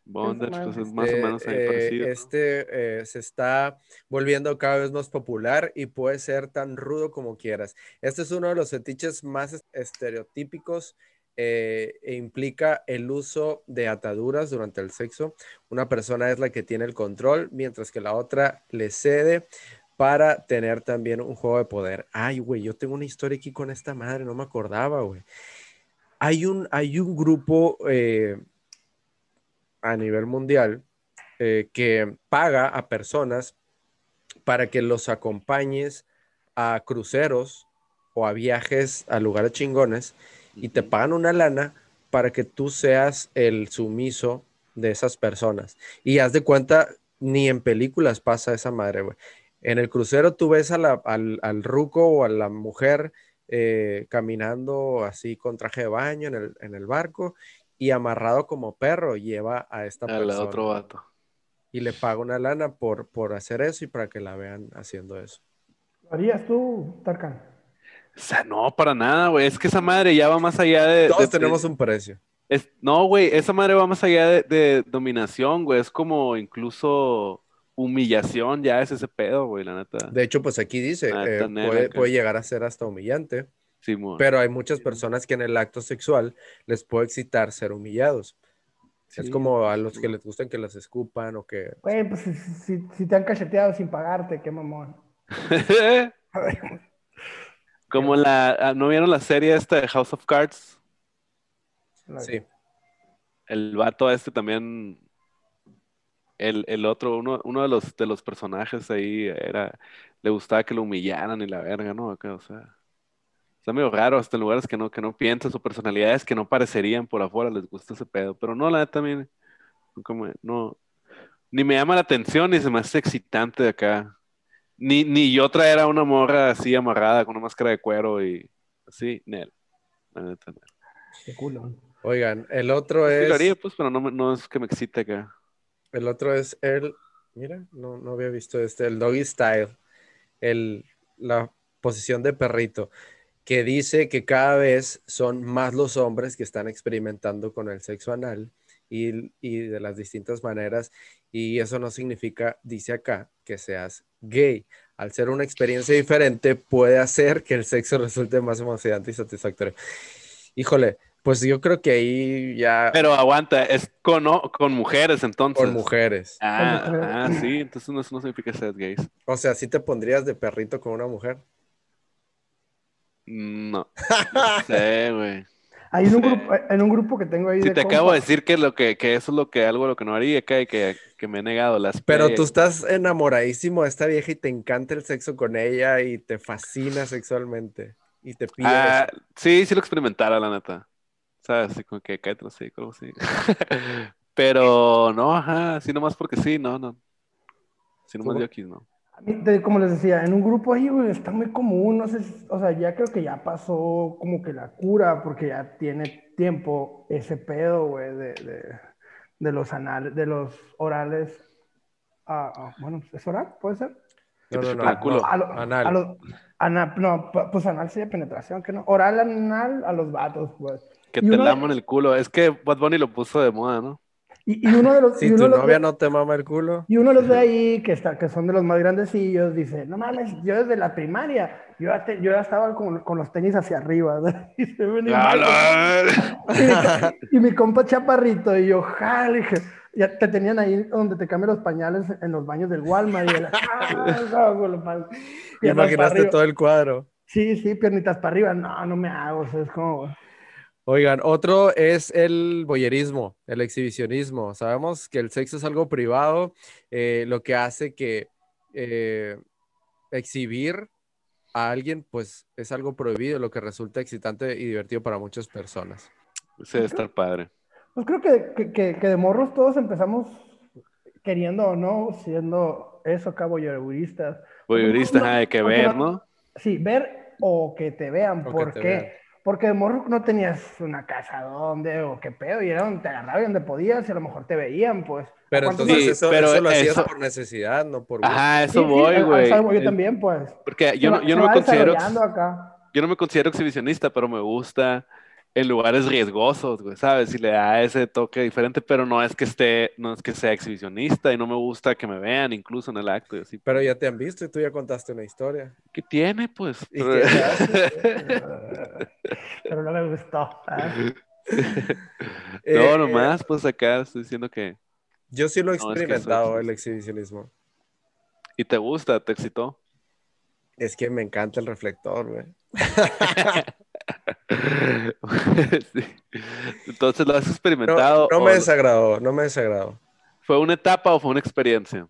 Bondage, pues es más o Eh, menos ahí eh, parecido. ¿no? Este eh, se está volviendo cada vez más popular y puede ser tan rudo como quieras. Este es uno de los fetiches más es- estereotípicos eh, e implica el uso de ataduras durante el sexo. Una persona es la que tiene el control, mientras que la otra le cede para tener también un juego de poder. Ay, güey, yo tengo una historia aquí con esta madre, no me acordaba, güey. Hay un, hay un grupo eh, a nivel mundial eh, que paga a personas para que los acompañes a cruceros o a viajes a lugares chingones y te pagan una lana para que tú seas el sumiso de esas personas. Y haz de cuenta, ni en películas pasa esa madre, güey. En el crucero tú ves a la- al, al ruco o a la mujer eh, caminando así con traje de baño en el, en el barco y amarrado como perro lleva a esta Al persona otro vato. y le paga una lana por, por hacer eso y para que la vean haciendo eso. ¿Lo harías tú, Tarkan? O sea, no, para nada, güey. Es que esa madre ya va más allá de. Todos de- tenemos un precio. es- no, güey, esa madre va más allá de, de dominación, güey. Es como incluso humillación, ya es ese pedo, güey, la neta. De hecho, pues aquí dice, eh, puede, que- puede llegar a ser hasta humillante, Simón. pero hay muchas personas que en el acto sexual les puede excitar ser humillados. Es Sí. como a los que les gustan que los escupan o que... Güey, pues si, si- si te han cacheteado sin pagarte, qué mamón. Como la. ah, ¿No vieron la serie esta de House of Cards? Sí, El vato este también. El, el otro, uno, uno de los de los personajes ahí era. Le gustaba que lo humillaran y la verga, ¿no? Acá, o sea. Está medio raro, hasta en lugares que no, que no piensas o personalidades que no parecerían por afuera, les gusta ese pedo. Pero no, la también. me- no, ni me llama la atención ni se me hace excitante de acá. Ni, ni yo traer a una morra así amarrada con una máscara de cuero y así, Nel. La neta, Nel. Qué culo. oigan, el otro Sí es... lo haría, pues, pero no, no es que me excite acá. El otro es el, mira, no, no había visto este, el doggy style, el, la posición de perrito, que dice que cada vez son más los hombres que están experimentando con el sexo anal y, y de las distintas maneras, y eso no significa, dice acá, que seas gay. Al ser una experiencia diferente, puede hacer que el sexo resulte más emocionante y satisfactorio. Híjole, pues yo creo que ahí ya Pero aguanta, es con, o- con mujeres entonces. con mujeres. Ah, Con mujeres. ah, sí, entonces no, eso no significa que seas gay. O sea, ¿sí te pondrías de perrito con una mujer? No. No sé, güey. Hay en un, Sí. grupo, en un grupo que tengo ahí Si de te acabo de decir que lo que, que eso es lo que algo lo que no haría y que, que me he negado las Pero tú estás enamoradísimo de esta vieja y te encanta el sexo con ella y te fascina sexualmente y te pide Ah, sí, sí lo experimentara, la neta. ¿Sabes? Así como que cállate, sí, algo así. Pero no, ajá, así nomás porque sí, no, no. Si nomás yo aquí, no. A mí, como les decía, en un grupo ahí, güey, está muy común, no sé, si- o sea, ya creo que ya pasó como que la cura, porque ya tiene tiempo ese pedo, güey, de, de, de los anales, de los orales. ah, ah, bueno, ¿es oral? ¿Puede ser? No, no, no, culo. no, A lo- anal. a ana- no, pu- pues anal sería penetración, que no. Oral anal a los vatos, pues. Que Y te uno de- laman el culo. Es que Bad Bunny lo puso de moda, ¿no? Y, y uno de los. Si y uno tu de los- novia no te mama el culo, Y uno los ve ahí, que, está, que son de los más grandecillos, dice, no mames, yo desde la primaria, yo ya, te- yo ya estaba con, con los tenis hacia arriba. y, se y, mi, y mi compa chaparrito, y yo, jale, dije, ya te tenían ahí donde te cambian los pañales en los baños del Walmart. Y él, "Ah, no, imaginaste arriba". todo el cuadro. Sí, sí, piernitas para arriba. No, no me hago, o sea, es como... Oigan, otro es el boyerismo, el exhibicionismo. Sabemos que el sexo es algo privado, eh, lo que hace que eh, exhibir a alguien, pues es algo prohibido, lo que resulta excitante y divertido para muchas personas. Sí, debe estar padre. Pues creo que, que, que, que de morros todos empezamos queriendo o no, siendo eso acá voyeuristas. Voyeuristas, No, hay que ver, no- ¿no? Sí, ver o que te vean. O que ¿Por te qué? vean. Porque de morro no tenías una casa donde o qué pedo, y era donde te agarraban donde podías y a lo mejor te veían, pues. Pero ¿Cuántos entonces Sí, eso, pero eso lo hacías eso- por necesidad, no por Sí, eso sí, voy, güey. yo también, pues. Porque yo no, yo no me considero, acá. yo no me considero exhibicionista, pero me gusta en lugares riesgosos, güey, ¿sabes? Si le da ese toque diferente, pero no es que esté, no es que sea exhibicionista y no me gusta que me vean incluso en el acto y así. Pero ya te han visto y tú ya contaste una historia. ¿Qué tiene, pues? ¿Y qué haces? Pero no me gustó. Eh, no, eh, nomás, pues acá estoy diciendo que... Yo sí lo he No, es que experimentado, el exhibicionismo. ¿Y te gusta? ¿Te excitó? Es que me encanta el reflector, güey. Sí. Entonces lo has experimentado. no me desagradó, no me desagradó. ¿Fue una etapa o fue una experiencia?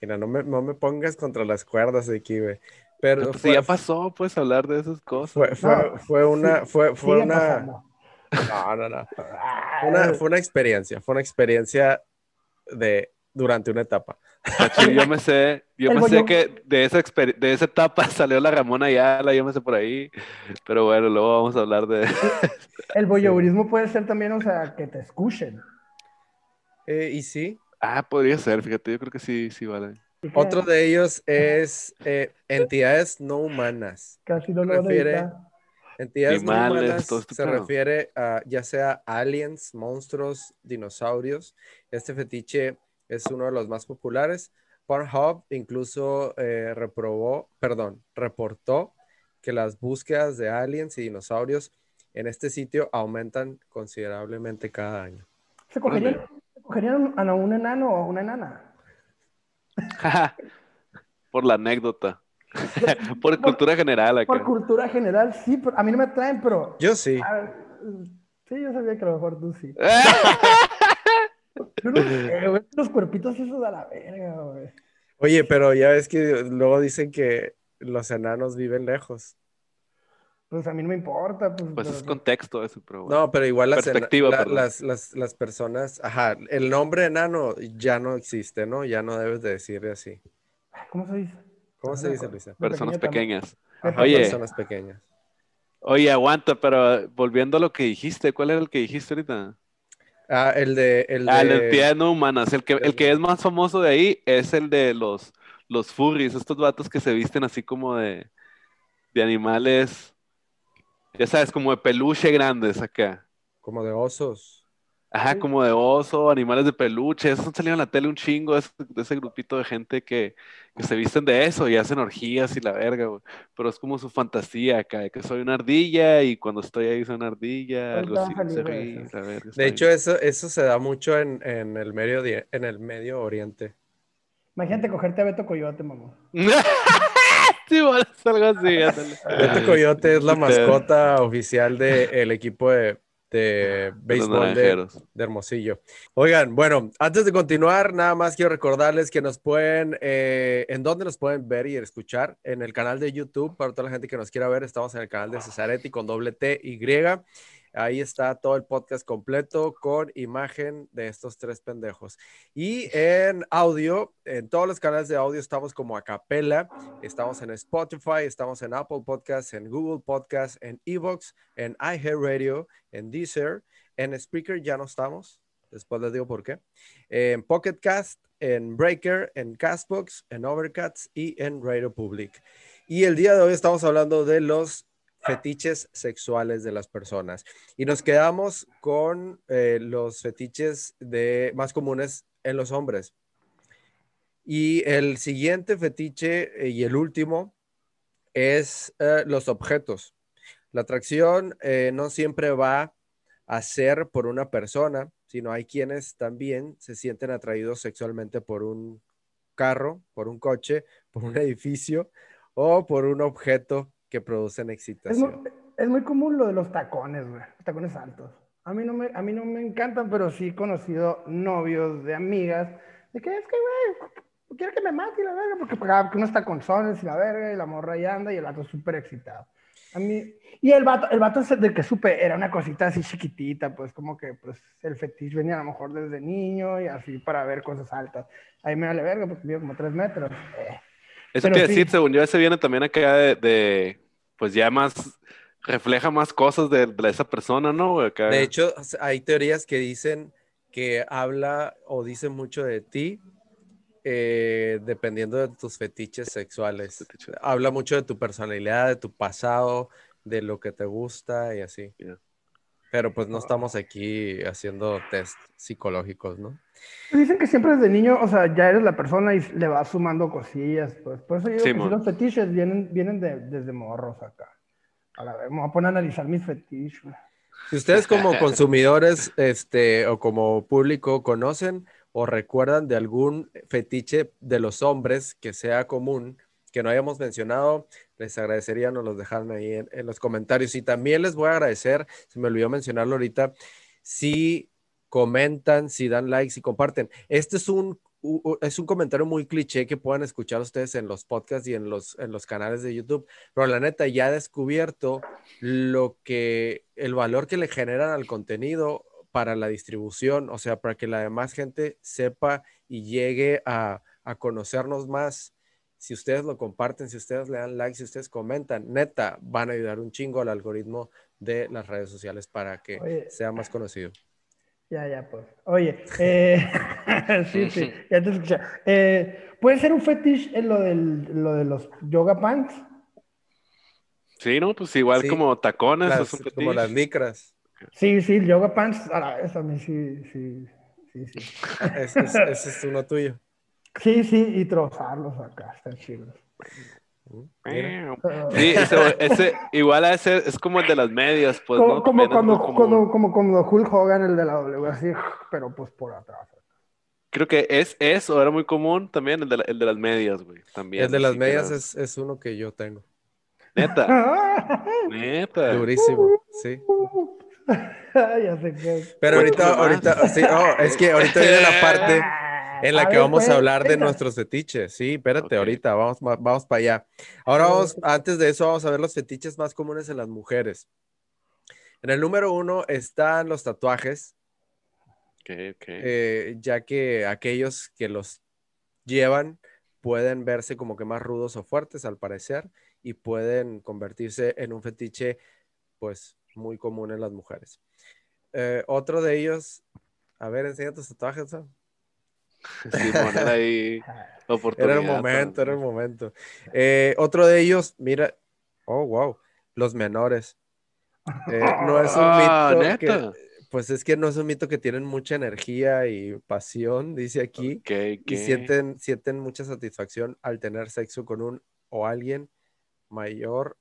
Mira, no me, no me pongas contra las cuerdas de aquí, güey. Pero Pues, fue, ya pasó, puedes hablar de esas cosas. fue, fue, No, fue una, fue, fue una, pasando. no, no, no. Fue una, fue una experiencia, fue una experiencia de, durante una etapa. Yo me sé, yo El me sé que de esa, de esa etapa salió la Ramona Ayala, yo me sé por ahí. Pero bueno, luego vamos a hablar de... El voyeurismo puede ser también, o sea, que te escuchen. Eh, y sí, Ah, podría ser, fíjate, yo creo que sí, sí, vale. Otro de ellos es eh, entidades no humanas. Casi no se lo refiere-. Entidades no Animales, humanas todo este se refiere a ya sea aliens, monstruos, dinosaurios. Este fetiche es uno de los más populares. Pornhub incluso eh, reprobó, perdón, reportó que las búsquedas de aliens y dinosaurios en este sitio aumentan considerablemente cada año. ¿Se cogerían, se cogerían a un enano o a una enana? por la anécdota. por cultura general acá. Por cultura general, sí, pero a mí no me traen, pero... Yo sí. ah, sí, yo sabía que a lo mejor tú sí. Yo no sé, güey, los cuerpitos esos a la verga, güey. Oye, pero ya ves que luego dicen que los enanos viven lejos. Pues a mí no me importa. Pues, Pues pero- es contexto eso, pero bueno. No, pero igual las, Perspectiva, la- las, las, las personas, ajá, el nombre enano ya no existe, ¿no? Ya no debes de decirle así. ¿Cómo se dice? ¿Cómo se dice, Luisa? Personas pequeñas. Ajá, Oye. personas pequeñas. Oye, aguanta, pero volviendo a lo que dijiste, ¿cuál era el que dijiste ahorita? Ah, el de, el Ah, de, no humanas. El que, el que es más famoso de ahí es el de los, los furries, estos vatos que se visten así como de, de animales, ya sabes, como de peluche grandes acá. como de osos. Ajá, Sí. como de oso, animales de peluche. Esos han salido en la tele un chingo de ese, de ese grupito de gente que, que se visten de eso y hacen orgías y la verga, güey. Pero es como su fantasía acá, de que soy una ardilla y cuando estoy ahí soy una ardilla, algo Ahorita así. se de ríe, esas. la verga, está De hecho, eso, eso se da mucho en, en el medio, en el medio oriente. Imagínate cogerte a Beto Coyote, mamá. sí, bueno, es algo así. Este coyote es la mascota oficial del equipo de, de Los béisbol de, de Hermosillo. Oigan, bueno, antes de continuar, nada más quiero recordarles que nos pueden, eh, en dónde nos pueden ver y escuchar, en el canal de YouTube, para toda la gente que nos quiera ver, estamos en el canal de Cesaretti con doble T y. Ahí está todo el podcast completo con imagen de estos tres pendejos. Y en audio, en todos los canales de audio estamos como a capela. Estamos en Spotify, estamos en Apple Podcasts, en Google Podcasts, en Evox, en iHeartRadio, en Deezer, en Spreaker ya no estamos. Después les digo por qué. En Pocket Cast, en Breaker, en Castbox, en Overcast y en Radio Public. Y el día de hoy estamos hablando de los fetiches sexuales de las personas. Y nos quedamos con eh, los fetiches de, más comunes en los hombres. Y el siguiente fetiche eh, y el último es eh, los objetos. La atracción no siempre va a ser por una persona, sino hay quienes también se sienten atraídos sexualmente por un carro, por un coche, por un edificio o por un objeto que producen Es, excitación. mu- es muy común lo de los tacones, güey. Los tacones altos. A mí, no me, a mí no me encantan, pero sí he conocido novios de amigas de que es que, güey, quiero que me mate la verga, porque pagaba que uno está con sones y la verga, y la morra ahí anda, y el vato súper excitado. A mí, y el vato, el vato del que supe era una cosita así chiquitita, pues como que pues el fetiche venía a lo mejor desde niño y así para ver cosas altas. Ahí me vale verga porque vivo como tres metros. Eh. Eso quiere decir, según yo, ese viene también acá de, de, pues ya más, refleja más cosas de, de esa persona, ¿no? Acá... De hecho, hay teorías que dicen que habla o dice mucho de ti eh, dependiendo de tus fetiches sexuales. Habla mucho de tu personalidad, de tu pasado, de lo que te gusta y así. Pero pues no estamos aquí haciendo test psicológicos, ¿no? Dicen que siempre desde niño, o sea, ya eres la persona y le vas sumando cosillas, pues. Por eso yo digo que los fetiches vienen, vienen de, desde morros acá. A ver, me voy a poner a analizar mis fetiches. Si ustedes como consumidores este, o como público conocen o recuerdan de algún fetiche de los hombres que sea común, que no hayamos mencionado, les agradecería nos los dejaran ahí en, los comentarios. Y también les voy a agradecer, se me olvidó mencionarlo ahorita, si comentan, si dan likes, si comparten. Este es un, es un comentario muy cliché que puedan escuchar ustedes en los podcasts y en los, en los canales de YouTube, pero la neta ya he descubierto lo que, el valor que le generan al contenido para la distribución, o sea, para que la demás gente sepa y llegue a, a conocernos más si ustedes lo comparten, si ustedes le dan like, si ustedes comentan, neta, van a ayudar un chingo al algoritmo de las redes sociales para que Oye, sea más conocido. Ya, ya, pues. Oye, eh, sí, sí, ya te escuché. Eh, ¿Puede ser un fetish en lo, del, lo de los yoga pants? Sí, ¿no? Pues igual sí, como tacones. Las, como las licras. Sí, sí, yoga pants, a la vez a mí sí, sí, sí, sí. Ese es, ese es uno tuyo. Sí, sí, y trozarlos acá, están chidos. Sí, ese, ese, igual a ese es como el de las medias, pues, como, ¿no? Como cuando, como- como, como, como Hulk Hogan, el de la W, así, pero pues por atrás. Creo que es eso, era muy común también, el de, la- el de las medias, güey. También. El de las medias era- es, es uno que yo tengo. Neta, neta. Durísimo, sí. ya sé qué. Pero ahorita, ahorita, sí, oh, es que ahorita viene la parte en la A que ver, vamos pues, a hablar de nuestros fetiches. Sí, espérate, ahorita, vamos, vamos para allá. Ahora vamos, antes de eso, vamos a ver los fetiches más comunes en las mujeres. En el número uno están los tatuajes, Ok, ok. eh, ya que aquellos que los llevan pueden verse como que más rudos o fuertes al parecer y pueden convertirse en un fetiche pues muy común en las mujeres. Eh, otro de ellos, a ver, enseña tus tatuajes. ¿no? Era ahí Era oportunidad. el momento, era el momento. Eh, otro de ellos, mira, oh, wow, los menores. Eh, no es un Ah, mito pues es que no es un mito que tienen mucha energía y pasión, dice aquí, y sienten, sienten mucha satisfacción al tener sexo con un o alguien mayor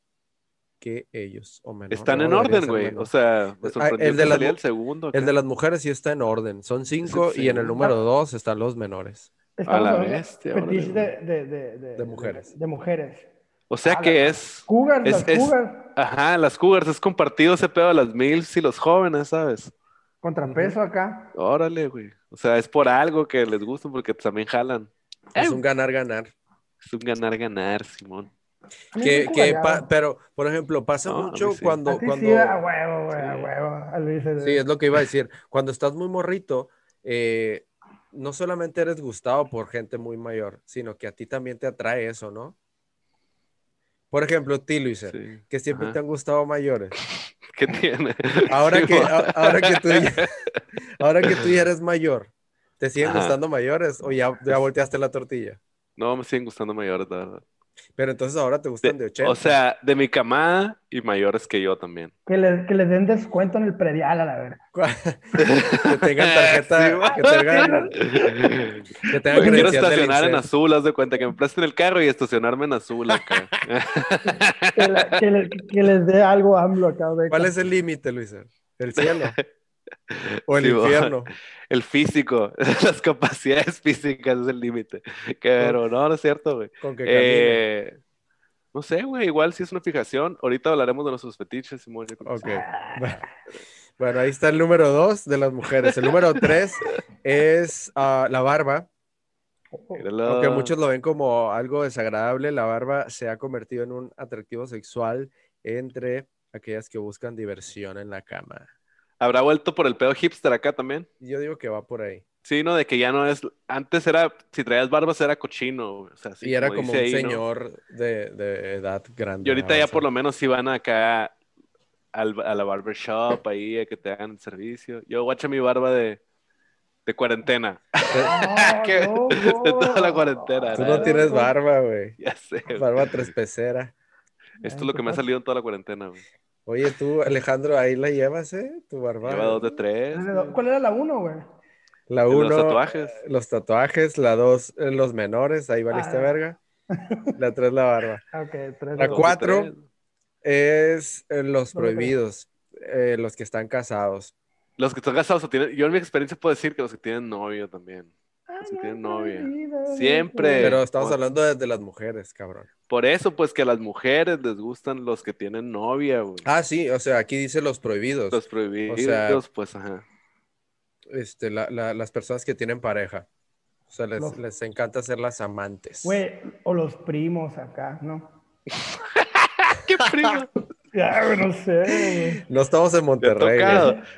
que ellos o menor. Están No, en orden, güey. O sea, me Ah, sorprendió el de que las salía mu- el segundo. El de las mujeres sí está en orden, son cinco y en el número dos están los menores. Estamos la bestia, de, de, de, de, De mujeres. De, de mujeres. O sea que es. Cougars, Es- las es- cougars. Ajá, las cougars es compartido ese pedo de las milfs y los jóvenes, ¿sabes? Contrapeso acá. Órale, güey. O sea, es por algo que les gusta porque también jalan. Es un ganar-ganar. Es un ganar-ganar, Simón. Que, que pa- pero, por ejemplo, pasa No, mucho sí. cuando, cuando, sí, a huevo, güey, a Sí. huevo. A Luis es- sí, es lo que iba a decir, cuando estás muy morrito, eh, no solamente eres gustado por gente muy mayor, sino que a ti también te atrae eso, ¿no? Por ejemplo, a ti, Luisa, Sí. que siempre Ajá. te han gustado mayores. ¿Qué tiene? Ahora que, Simón. a- ahora que tú ya, ahora que tú ya eres mayor, ¿te siguen Ajá. gustando mayores o ya, ya volteaste la tortilla? No, me siguen gustando mayores, la verdad. Pero entonces ahora te gustan de De- 80. o sea, de mi camada y mayores que yo también. Que les, que les den descuento en el predial, a la verga. que tengan tarjeta, Sí, que tengan, que tengan quiero estacionar en azul, haz de cuenta que me presten el carro y estacionarme en azul acá. Que, la- que le- que les dé algo AMLO acá. ¿Cuál es el límite, Luisa? ¿El cielo? ¿O el Sí, infierno? El físico, las capacidades físicas es el límite. Pero no, no es cierto, güey. Con que camine. Eh, No sé, güey, igual si es una fijación. Ahorita hablaremos de nuestros fetiches, Simón. Ok. Bueno, ahí está el número dos de las mujeres. El número tres es ah, la barba. Míralo. Aunque muchos lo ven como algo desagradable, la barba se ha convertido en un atractivo sexual entre aquellas que buscan diversión en la cama. ¿Habrá vuelto por el pedo hipster acá también? Yo digo que va por ahí. Sí, ¿no? De que ya no es... Antes era... Si traías barbas era cochino, güey. O sea, sí, y era como un ahí, ¿no? señor de, de edad grande. Y ahorita ya por lo menos si van acá al, a la barbershop ahí a que te hagan el servicio. Yo guacha mi barba de, de cuarentena. No, Que- no, de toda la cuarentena, Tú ¿no? no tienes barba, güey. Ya sé. Barba tres pecera. Esto es lo que me ha salido en toda la cuarentena, güey. Oye, tú, Alejandro, ahí la llevas, ¿eh? Tu barba. Lleva dos de tres. güey. ¿Cuál era la uno, güey? La uno, Los tatuajes. los tatuajes, la dos, eh, los menores, ahí valiste Ah. verga. La tres, la barba. Ok, tres. La cuatro. tres. Es eh, los prohibidos, eh, los que están casados. Los que están casados o tienen... Yo en mi experiencia puedo decir que los que tienen novio también. Si no, tienen novia. Siempre. Pero estamos bueno. hablando desde las mujeres, cabrón. Por eso, pues, que a las mujeres les gustan los que tienen novia, güey. Ah, sí, o sea, aquí dice los prohibidos. Los prohibidos, sea- pues, ajá. Este, la- la- las personas que tienen pareja. O sea, les, Los- les encanta ser las amantes. Güey, o los primos acá, ¿no? ¡Qué prima! Ya, güey, no sé, güey. No estamos en Monterrey.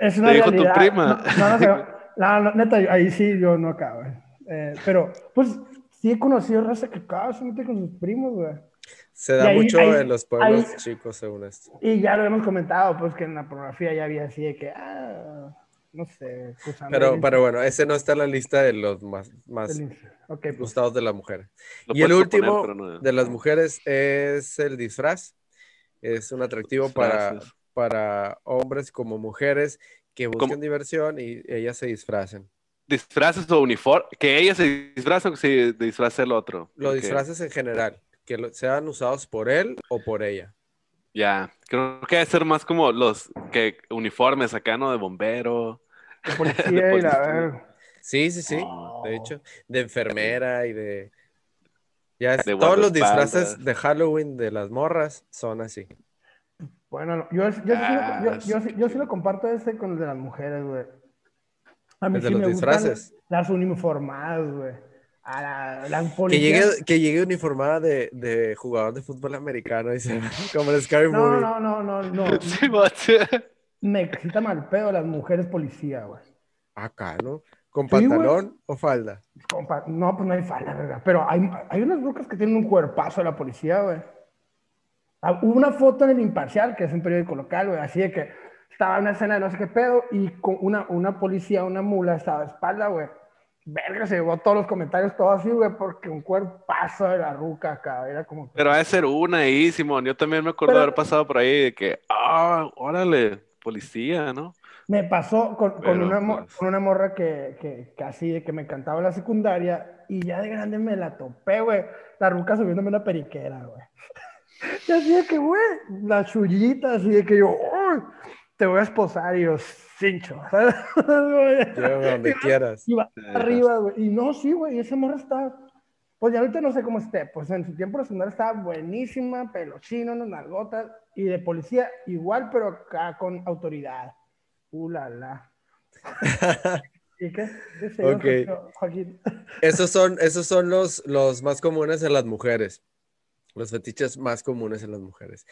Es una Te dijo tu prima. No, no, no, no, no, neta, ahí sí yo no acabo, güey. Eh, pero, pues, sí he conocido raza que acá se mete con sus primos, güey. Se da ahí- mucho ahí- en los pueblos ahí- chicos, según esto. Y ya lo hemos comentado, pues, que en la pornografía ya había así de que, ah, no sé. Pero, pero bueno, ese no está en la lista de los más, más el- Ok, pues. gustados de las mujeres. Lo Y el último pero no- de las mujeres es el disfraz. Es un atractivo para, para hombres como mujeres que buscan Como- diversión y ellas se disfracen. Disfraces o uniforme. Que ella se disfraza o que se disfrace el otro. Los Porque disfraces en general, que lo- sean usados por él o por ella. Ya. Creo que debe ser más como los que uniformes acá, ¿no? De bombero. De policía de y la policía. Sí, sí, sí. Oh. De hecho, de enfermera y de... Ya es- De todos los disfraces de Halloween de las morras son así. Bueno, no, yo, yo, sí lo- Ah, yo, yo sí- yo sí lo comparto este con el de las mujeres, güey. A mí ¿El de sí los me gustan disfraces? las uniformadas, güey. A la, la Que llegue, que llegue uniformada de, de jugador de fútbol americano, dice, como el Scary No, Movie. no, no, no, no. Me excita mal pedo las mujeres policía, güey. Acá, ¿no? ¿Con Sí, pantalón o falda? Compa- No, pues no hay falda, verga. Pero hay, hay unas brucas que tienen un cuerpazo de la policía, güey. Ah, Hubo una foto en el Imparcial, que es un periódico local, güey, así de que estaba en una escena de no sé qué pedo y con una, una policía, una mula, estaba de espalda, güey. Verga, se llevó todos los comentarios, todo así, güey, porque un cuerpazo de la ruca acá, era como... Pero ha de ser una ahí, Simón. Yo también me acuerdo Pero- de haber pasado por ahí de que, ah, órale, policía, ¿no? Me pasó con, una, pues- con una morra que, que, que así de que me cantaba en la secundaria y ya de grande me la topé, güey. La ruca subiéndome una periquera, güey. Y así de que, güey, la chullita, así de que yo, "Uy, te voy a esposar y yo, cincho. ¿sabes? Llévame donde quieras. Y va arriba, güey. Y no, sí, güey, esa morra está. Pues ya ahorita no sé cómo esté. Pues en su tiempo la secundaria estaba buenísima, pelo chino, unas nalgotas. Y de policía igual, pero acá con autoridad. Uh, la, la. ¿Y qué? ¿Qué sé yo, Ok. Joaquín- Joaquín? Esos son, esos son los, los más comunes en las mujeres. Los fetiches más comunes en las mujeres.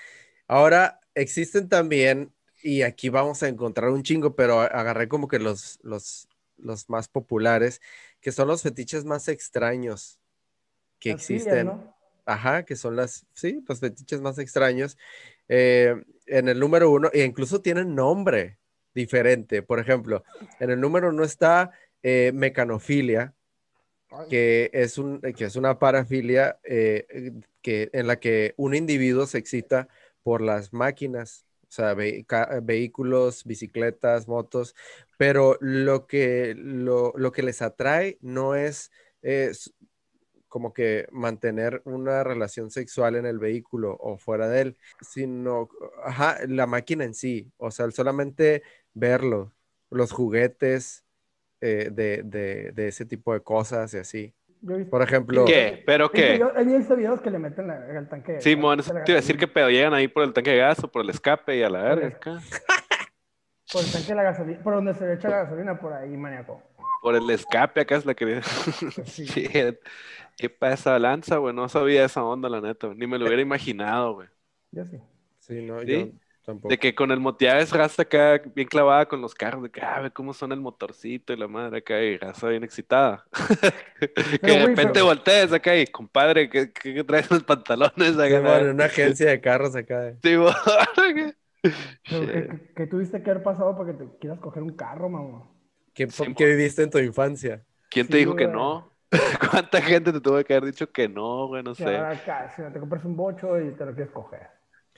Ahora, existen también, y aquí vamos a encontrar un chingo, pero agarré como que los, los, los más populares, que son los fetiches más extraños que existen. ¿no? Ajá, que son las, sí, los fetiches más extraños. Eh, en el número uno, e incluso tienen nombre diferente. Por ejemplo, en el número uno está eh, mecanofilia, que es, un, que es una parafilia eh, que, en la que un individuo se excita por las máquinas, o sea, vehículos, bicicletas, motos, pero lo que, lo, lo que les atrae no es, es como que mantener una relación sexual en el vehículo o fuera de él, sino, ajá, la máquina en sí, o sea, solamente verlo, los juguetes eh, de, de- de ese tipo de cosas y así. Yo he visto- Por ejemplo, ¿Qué? ¿Pero qué? video- He visto videos que le meten la- el tanque. Simón, la- eso te iba a decir que pedo llegan ahí por el tanque de gas o por el escape y a la verga acá. Por el tanque de la gasolina, por donde se le echa la gasolina, por ahí, maníaco. Por el escape acá es la que... Sí. Shit. ¿Qué pasa, lanza, güey? No sabía esa onda, la neta. Ni me lo hubiera imaginado, güey. Yo sí. sí, no, ¿Sí? yo tampoco. De que con el moteado es raza acá bien clavada con los carros, de que, ah, ve cómo suena el motorcito y la madre acá, y raza bien excitada. que de repente pero- voltees acá y, compadre, ¿qué, qué, qué traes los pantalones acá? Sí, bueno, en una agencia de carros acá. Sí, bo- Pero, Shit. ¿qué, tuviste que haber pasado para que te quieras coger un carro, mamá? ¿Qué, Sí, qué viviste en tu infancia? ¿Quién te Sí, dijo que no? ¿Cuánta gente te tuvo que haber dicho que no, güey? No sé. acá, si no te compras un bocho y te lo quieres coger.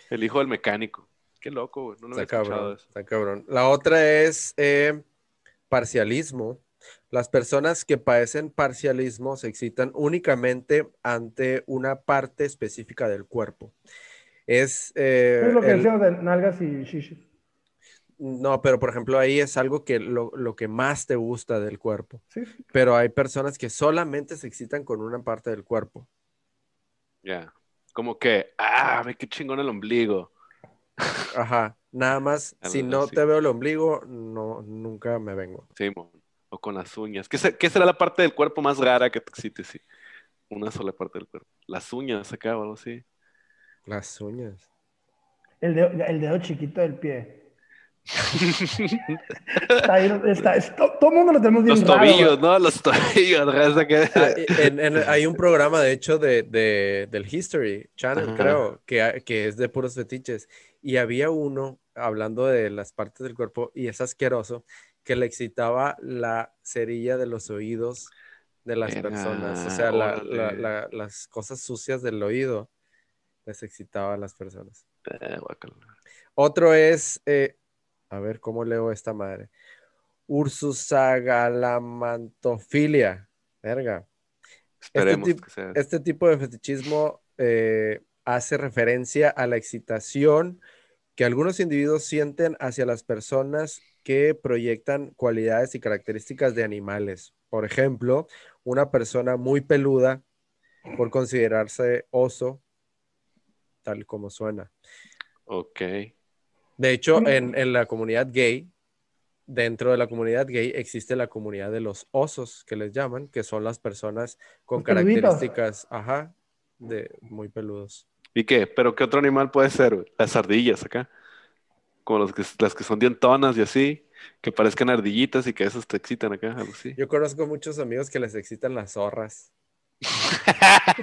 El hijo del mecánico. Qué loco, güey. No lo había Está escuchado cabrón, eso. está cabrón. La otra es eh, parcialismo. Las personas que padecen parcialismo se excitan únicamente ante una parte específica del cuerpo. Es, eh, es lo que el- decíamos de nalgas y shishi. no, pero por ejemplo ahí es algo que lo, lo que más te gusta del cuerpo. Sí. Pero hay personas que solamente se excitan con una parte del cuerpo. Ya. Como que, ah, ve qué chingón el ombligo. Ajá, nada más, si no te veo el ombligo, no, nunca me vengo. Sí, mon. O con las uñas. ¿Qué, se- qué será la parte del cuerpo más rara que te excite? Sí. Una sola parte del cuerpo. Las uñas acá o algo así. Las uñas. El dedo, el dedo chiquito del pie. Está ahí, está, es- to- todo el mundo lo tenemos bien Los raro, tobillos. ¿no? Los tobillos. raza que- Ah, en- en- hay un programa, de hecho, de, de- del History Channel, Ajá. creo, que, que es de puros fetiches. Y había uno hablando de las partes del cuerpo, y es asqueroso, que le excitaba la cerilla de los oídos de las personas. O sea, la- la- órale. la- las cosas sucias del oído les excitaba a las personas. Eh. Otro es, eh, a ver cómo leo esta madre. Ursusagalamantophilia. Verga. Esperemos tip- que sea. Este tipo de fetichismo eh, hace referencia a la excitación que algunos individuos sienten hacia las personas que proyectan cualidades y características de animales. Por ejemplo, una persona muy peluda por considerarse oso, tal como suena. Ok. De hecho, en, en la comunidad gay, dentro de la comunidad gay existe la comunidad de los osos, que les llaman, que son las personas con características, ajá, de muy peludos. ¿Y qué? ¿Pero qué otro animal puede ser? Las ardillas acá. Como los que, las que son dientonas y así. Que parezcan ardillitas y que esas te excitan acá. Algo así. Yo conozco muchos amigos que les excitan las zorras.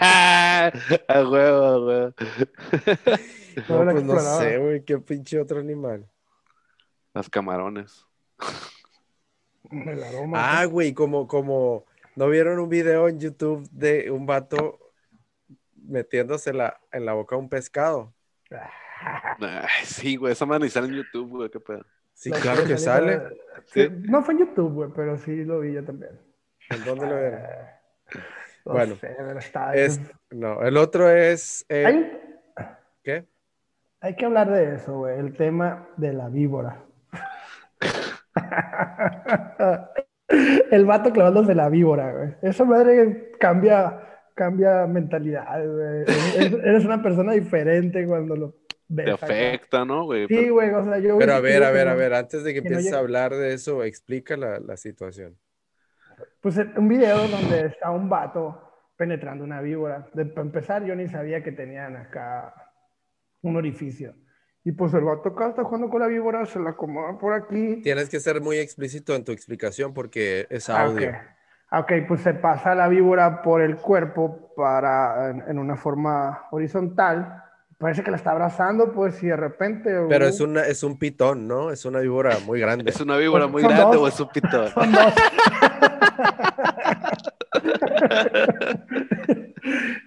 A huevo, a huevo. No No, pues no sé, güey, qué pinche otro animal. Las camarones. El aroma. Ah, güey, como, como, ¿no vieron un video en YouTube de un vato metiéndose la, en la boca un pescado? Ay, sí, güey. Esa madre ni sale en YouTube, güey. Qué pedo. Sí, claro que sale. Sí, No fue en YouTube, güey, pero sí lo vi yo también. ¿En dónde lo vieron? Eh, no Bueno, sé, pero está- Es, no, el otro es, eh, Hay, ¿qué? hay que hablar de eso, güey, el tema de la víbora. el vato clavándose la víbora, güey. Esa madre cambia, cambia mentalidad, güey. Eres, eres una persona diferente cuando lo ves. Te acá. afecta, ¿no, güey? Sí, güey, o sea, yo... Pero a ver, a ver, a ver, antes de que empieces a hablar de eso, explica la, la situación. Pues en un video donde está un vato penetrando una víbora. De, para empezar, yo ni sabía que tenían acá un orificio. Y pues el vato acá está jugando con la víbora, se la acomoda por aquí. Tienes que ser muy explícito en tu explicación porque es Ah, audio. ok. Ah, ok, pues se pasa la víbora por el cuerpo para, en, en una forma horizontal. Parece que la está abrazando, pues, y de repente... Pero uh, es, una, es un pitón, ¿no? Es una víbora muy grande. ¿Es una víbora muy grande dos. o es un pitón? Son dos.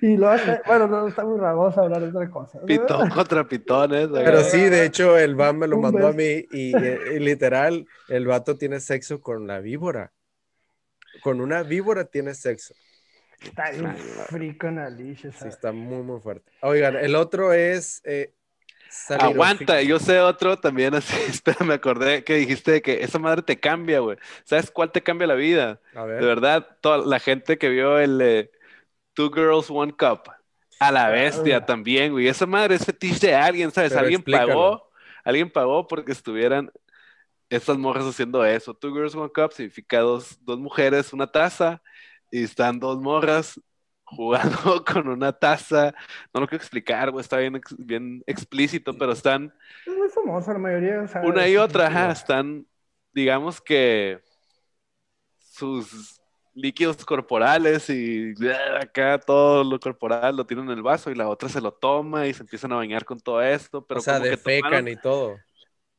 Y lo hace, bueno, no está muy raboso hablar de otra cosa. Pitón contra pitones. güey. Pero sí, de hecho, el van me lo mandó a mí y, y literal, el vato tiene sexo con la víbora. Con una víbora tiene sexo. Está bien delicious. Sí, está muy, muy fuerte. Oigan, el otro es eh, Aguanta, yo sé otro también así, espera, me acordé que dijiste que esa madre te cambia, güey. ¿Sabes cuál te cambia la vida? De verdad, toda la gente que vio el eh, Two Girls, One Cup, a la bestia ah. también, güey. Esa madre es fetiche de alguien, ¿sabes? alguien pagó, alguien pagó porque estuvieran estas morras haciendo eso. Two Girls, One Cup significa dos, dos mujeres, una taza, y están dos morras jugando con una taza. No lo quiero explicar, güey, está bien, bien explícito, pero están. Es muy famoso la mayoría. una y otra, ajá, están, digamos que sus líquidos corporales y acá todo lo corporal lo tienen en el vaso y la otra se lo toma y se empiezan a bañar con todo esto. Pero o sea, defecan y todo.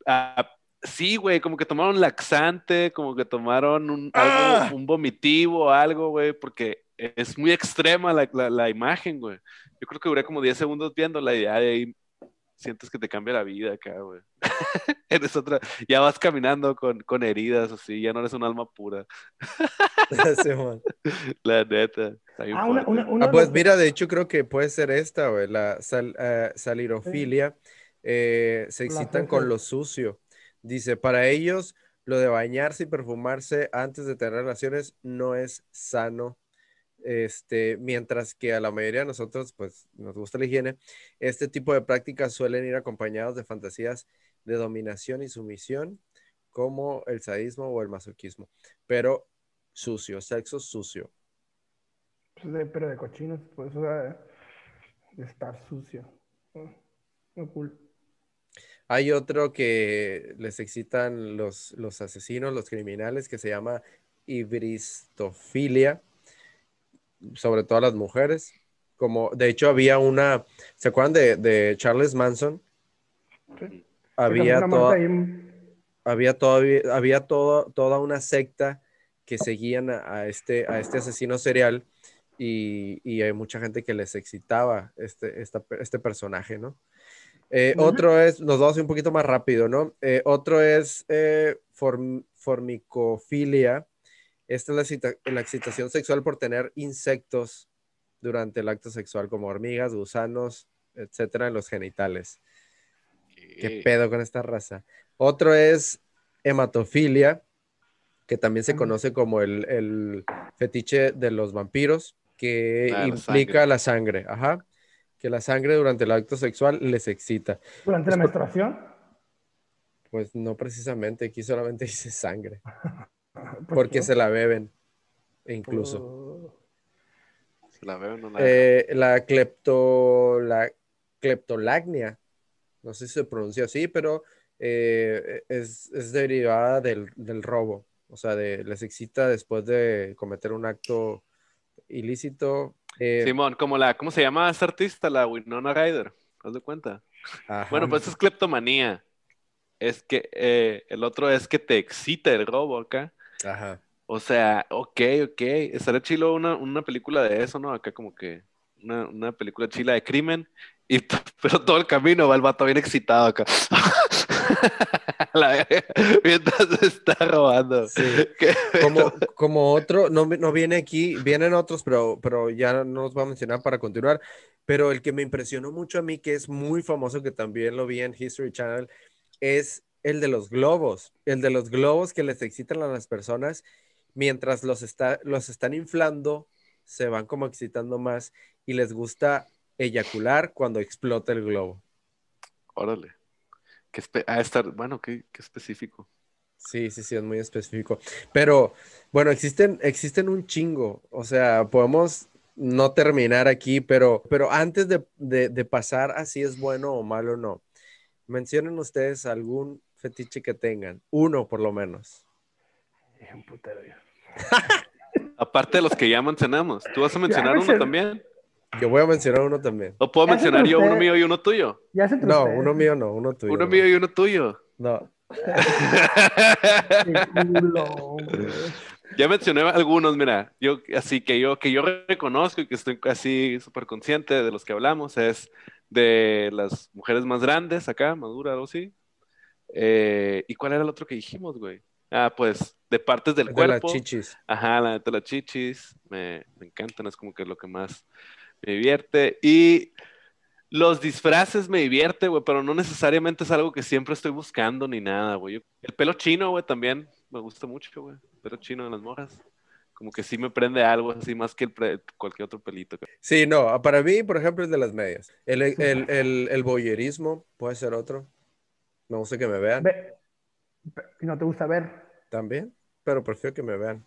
Ah, sí, güey, como que tomaron laxante, como que tomaron un, algo, ¡Ah! un vomitivo, algo, güey, porque es muy extrema la, la, imagen, güey. Yo creo que duré como 10 segundos viendo la idea de ahí sientes que te cambia la vida acá, güey. eres otra, ya vas caminando con, con heridas así, ya no eres un alma pura. la neta. Ah, una, ah, pues mira, de hecho creo que puede ser esta, güey, la uh, salirofilia. Eh, se excitan con lo sucio. Dice, para ellos lo de bañarse y perfumarse antes de tener relaciones no es sano este, mientras que a la mayoría de nosotros, pues, nos gusta la higiene, este tipo de prácticas suelen ir acompañados de fantasías de dominación y sumisión, como el sadismo o el masoquismo, pero sucio, sexo sucio. Pues pero de cochinos, pues, de, estar sucio. Muy cool. Hay otro que les excitan los, los asesinos, los criminales, que se llama ibristofilia sobre todo a las mujeres. Como, de hecho, había una, ¿se acuerdan de, Charles Manson? Había, había, todavía, había todo, toda una secta que seguían a, este, a este asesino serial y, hay mucha gente que les excitaba este, este personaje, ¿no? Eh, otro es, nos vamos a un poquito más rápido, ¿no? Eh, otro es eh, formicofilia, esta es la, excitación sexual por tener insectos durante el acto sexual, como hormigas, gusanos, etcétera, en los genitales. ¿Qué, pedo con esta raza? Otro es hematofilia, que también se conoce como el, fetiche de los vampiros, que ah, implica la sangre. Ajá. Que la sangre durante el acto sexual les excita. ¿Durante la menstruación? Pues no precisamente, aquí solamente dice sangre. Porque se la beben, incluso. Oh. Se la beben la, eh, la, clepto, la cleptolagnia, no sé si se pronuncia así, pero eh, es, es, derivada del, del, robo. O sea, de, les excita después de cometer un acto ilícito. Eh, Simón, como la, ¿cómo se llama esta artista? La Winona Ryder, ¿te das cuenta? Bueno, pues es cleptomanía. Es que el otro es que te excita el robo acá. Ajá. O sea, ok, ok. Estaría chilo una, una película de eso, ¿no? Acá como que una, una película chila de crimen. Y pero todo el camino va el vato bien excitado acá. mientras está robando. Sí. Como, como otro, no, no viene aquí, vienen otros, pero, pero ya no los voy a mencionar para continuar. Pero el que me impresionó mucho a mí, que es muy famoso, que también lo vi en History Channel, es el de los globos, el de los globos que les excitan a las personas mientras los, está, los están inflando, se van como excitando más y les gusta eyacular cuando explota el globo. Órale. Que ah, estar, bueno, qué, específico. Sí, sí, sí, es muy específico. Pero bueno, existen, existen un chingo. O sea, podemos no terminar aquí, pero, pero antes de, de pasar a si es bueno o malo o no, mencionen ustedes algún fetiche que tengan. Uno, por lo menos. Un putero Aparte de los que ya mencionamos. ¿Tú vas a mencionar uno también? Yo voy a mencionar uno también. ¿O puedo mencionar yo uno mío y uno tuyo? no, uno mío no, uno tuyo. Uno mío y uno tuyo. No. ya mencioné algunos, mira, yo así que yo que yo reconozco y que estoy así súper consciente de los que hablamos es de las mujeres más grandes acá, madura o sí, eh, ¿Y cuál era el otro que dijimos, güey? Ah, pues de partes del cuerpo. De las chichis. Ajá, la de las chichis. Me, me encantan, es como que lo que más me divierte. Y Los disfraces me divierte, güey, pero no necesariamente es algo que siempre estoy buscando ni nada, güey. El pelo chino, güey, también me gusta mucho, güey. El pelo chino de las morras. Como que sí me prende algo así más que el pre- cualquier otro pelito. Sí, no, para mí, por ejemplo, es de las medias. El, el, el, el voyerismo puede ser otro. Me gusta que me vean Ve- ¿Y no te gusta ver? también, pero prefiero que me vean.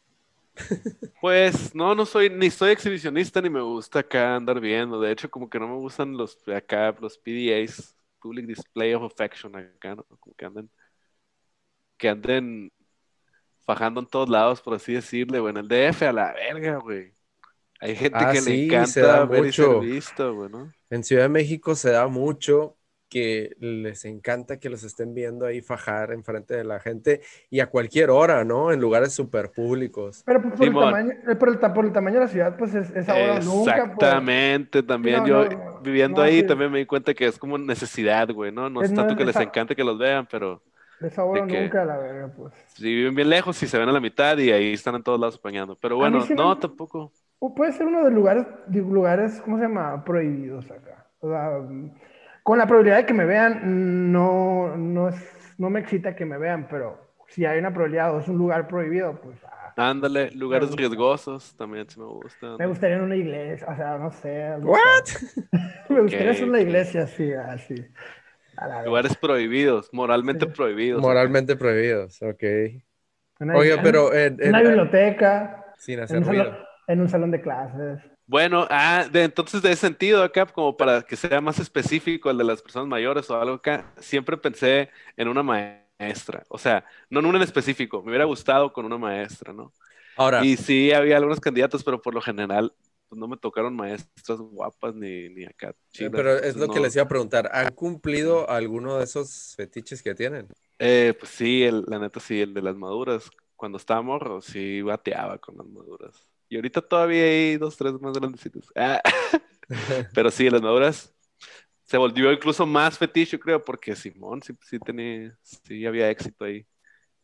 Pues no, no soy, ni soy exhibicionista ni me gusta acá andar viendo. De hecho, como que no me gustan los acá, los PDAs, Public Display of Affection acá, ¿no? Como que anden, que anden fajando en todos lados, por así decirle, güey. En el DF a la verga, güey. Hay gente Ah, que sí, le se da encanta ver y ser mucho. visto, güey, ¿no? En Ciudad de México se da mucho que les encanta que los estén viendo ahí fajar enfrente de la gente y a cualquier hora, ¿no? En lugares súper públicos. Pero por, por el tamaño, eh, por, el, por el tamaño de la ciudad, pues es, es ahora nunca. pues. Exactamente, también No, yo no, no, viviendo no, ahí sí. también me di cuenta que es como necesidad, güey, ¿no? No es Es no- tanto que les esa- encante que los vean, pero Es ahora que- nunca, la verga, pues. si viven bien lejos, si se ven a la mitad y ahí están en todos lados apañando. Pero bueno, sí me- no, tampoco. O puede ser uno de lugares, de lugares, ¿cómo se llama? Prohibidos acá. O sea, con la probabilidad de que me vean, no, no, es, no me excita que me vean, pero si hay una probabilidad o es un lugar prohibido, pues ah, Ándale, lugares riesgosos también sí me gustan. me gustaría en una iglesia, o sea, no sé. algo ¿What? así. me gustaría Ok, hacer una iglesia así, así. A la verga. Lugares prohibidos, moralmente Sí. prohibidos. Moralmente prohibidos, ok. Una iglesia- pero en, en una en- biblioteca, sin en hacer un, salón, ruido. en un salón de clases. Bueno, ah, de, entonces de ese sentido acá, como para que sea más específico el de las personas mayores o algo acá, siempre pensé en una maestra. O sea, no en una en específico, me hubiera gustado con una maestra, ¿no? Ahora, Y sí, había algunos candidatos, pero por lo general pues, no me tocaron maestras guapas ni, ni acá. chidas, pero es lo que les iba a preguntar. ¿Han cumplido alguno de esos fetiches que tienen? Eh, pues sí, el- la neta sí, el de las maduras. Cuando estaba morro, sí bateaba con las maduras. Y ahorita todavía hay dos, tres más grandecitos. Ah, Pero sí, las maduras se volvió incluso más fetiche, yo creo, porque Simón sí, sí tenía, sí había éxito ahí.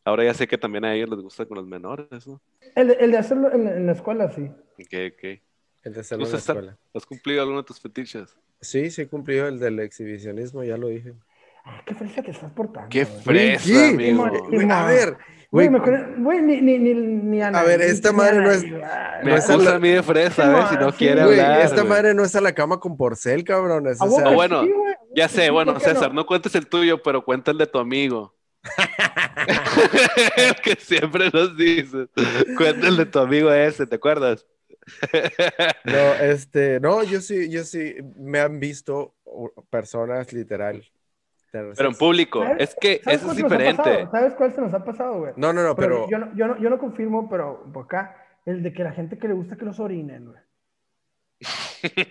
Ahora ya sé que también a ellos les gusta con los menores, ¿no? El de, el de hacerlo en, en la escuela, sí. Ok, ok. El de hacerlo en ¿Tú, la escuela. ¿Has cumplido alguno de tus fetiches? Sí, sí cumplió el del exhibicionismo, ya lo dije. Ah, qué fresa te estás portando. ¡Qué fresa, ¿qué? amigo! A ver, Güey, güey, mejor, güey, ni, ni, ni, ni A ver, esta madre no es- Me no es la- a mí de fresa, ¿ves? Si no sí, quiere güey, hablar. esta güey. madre no es a la cama con porcel, cabrón. es, Ah, o sea, bueno, sí. Ya sé, Sí, bueno, ¿por qué César, no? no cuentes el tuyo, pero cuenta el de tu amigo. el que siempre nos dices. Cuenta el de tu amigo ese, ¿te acuerdas? No, este, no, yo sí, yo sí, me han visto uh, personas literal. Pero en público. ¿Sabes- Es que ¿Sabes eso es cuál se nos ha diferente. pasado? ¿Sabes cuál se nos ha pasado, güey? No, no, no, pero, yo, no, yo, no, yo no confirmo, pero por acá, el de que la gente que le gusta que los orinen, güey.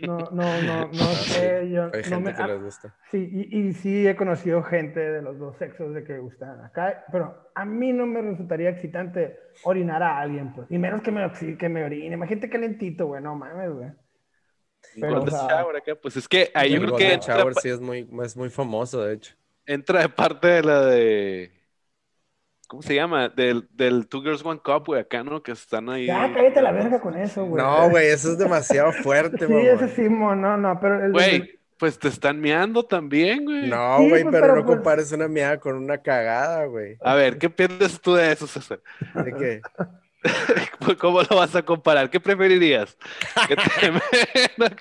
No, no, no, no sé, yo hay no gente me... que les gusta. Sí, y, y sí he conocido gente de los dos sexos de que gustan acá, pero a mí no me resultaría excitante orinar a alguien, pues, y menos que me, que me orine. Imagínate calentito, güey, no mames, güey. Pero, Golden o sea, shower acá, Pues es que ahí yo El creo Golden que entra, Shower sí es muy, es muy famoso, de hecho. entra de parte de la de. ¿Cómo se llama? Del, del Two Girls One Cup, güey, acá, ¿no? Que están ahí. Ya, cállate la verga con eso, güey. No, güey, eso es demasiado fuerte, Sí, mamón. ese sí, mo, no, no, pero el, Güey, pues te están meando también, güey. No, Sí, güey, pues, pero pero, no pues- compares una miada con una cagada, güey. A ver, ¿qué piensas tú de eso, César? De que, ¿Cómo lo vas a comparar? ¿Qué preferirías? ¿Que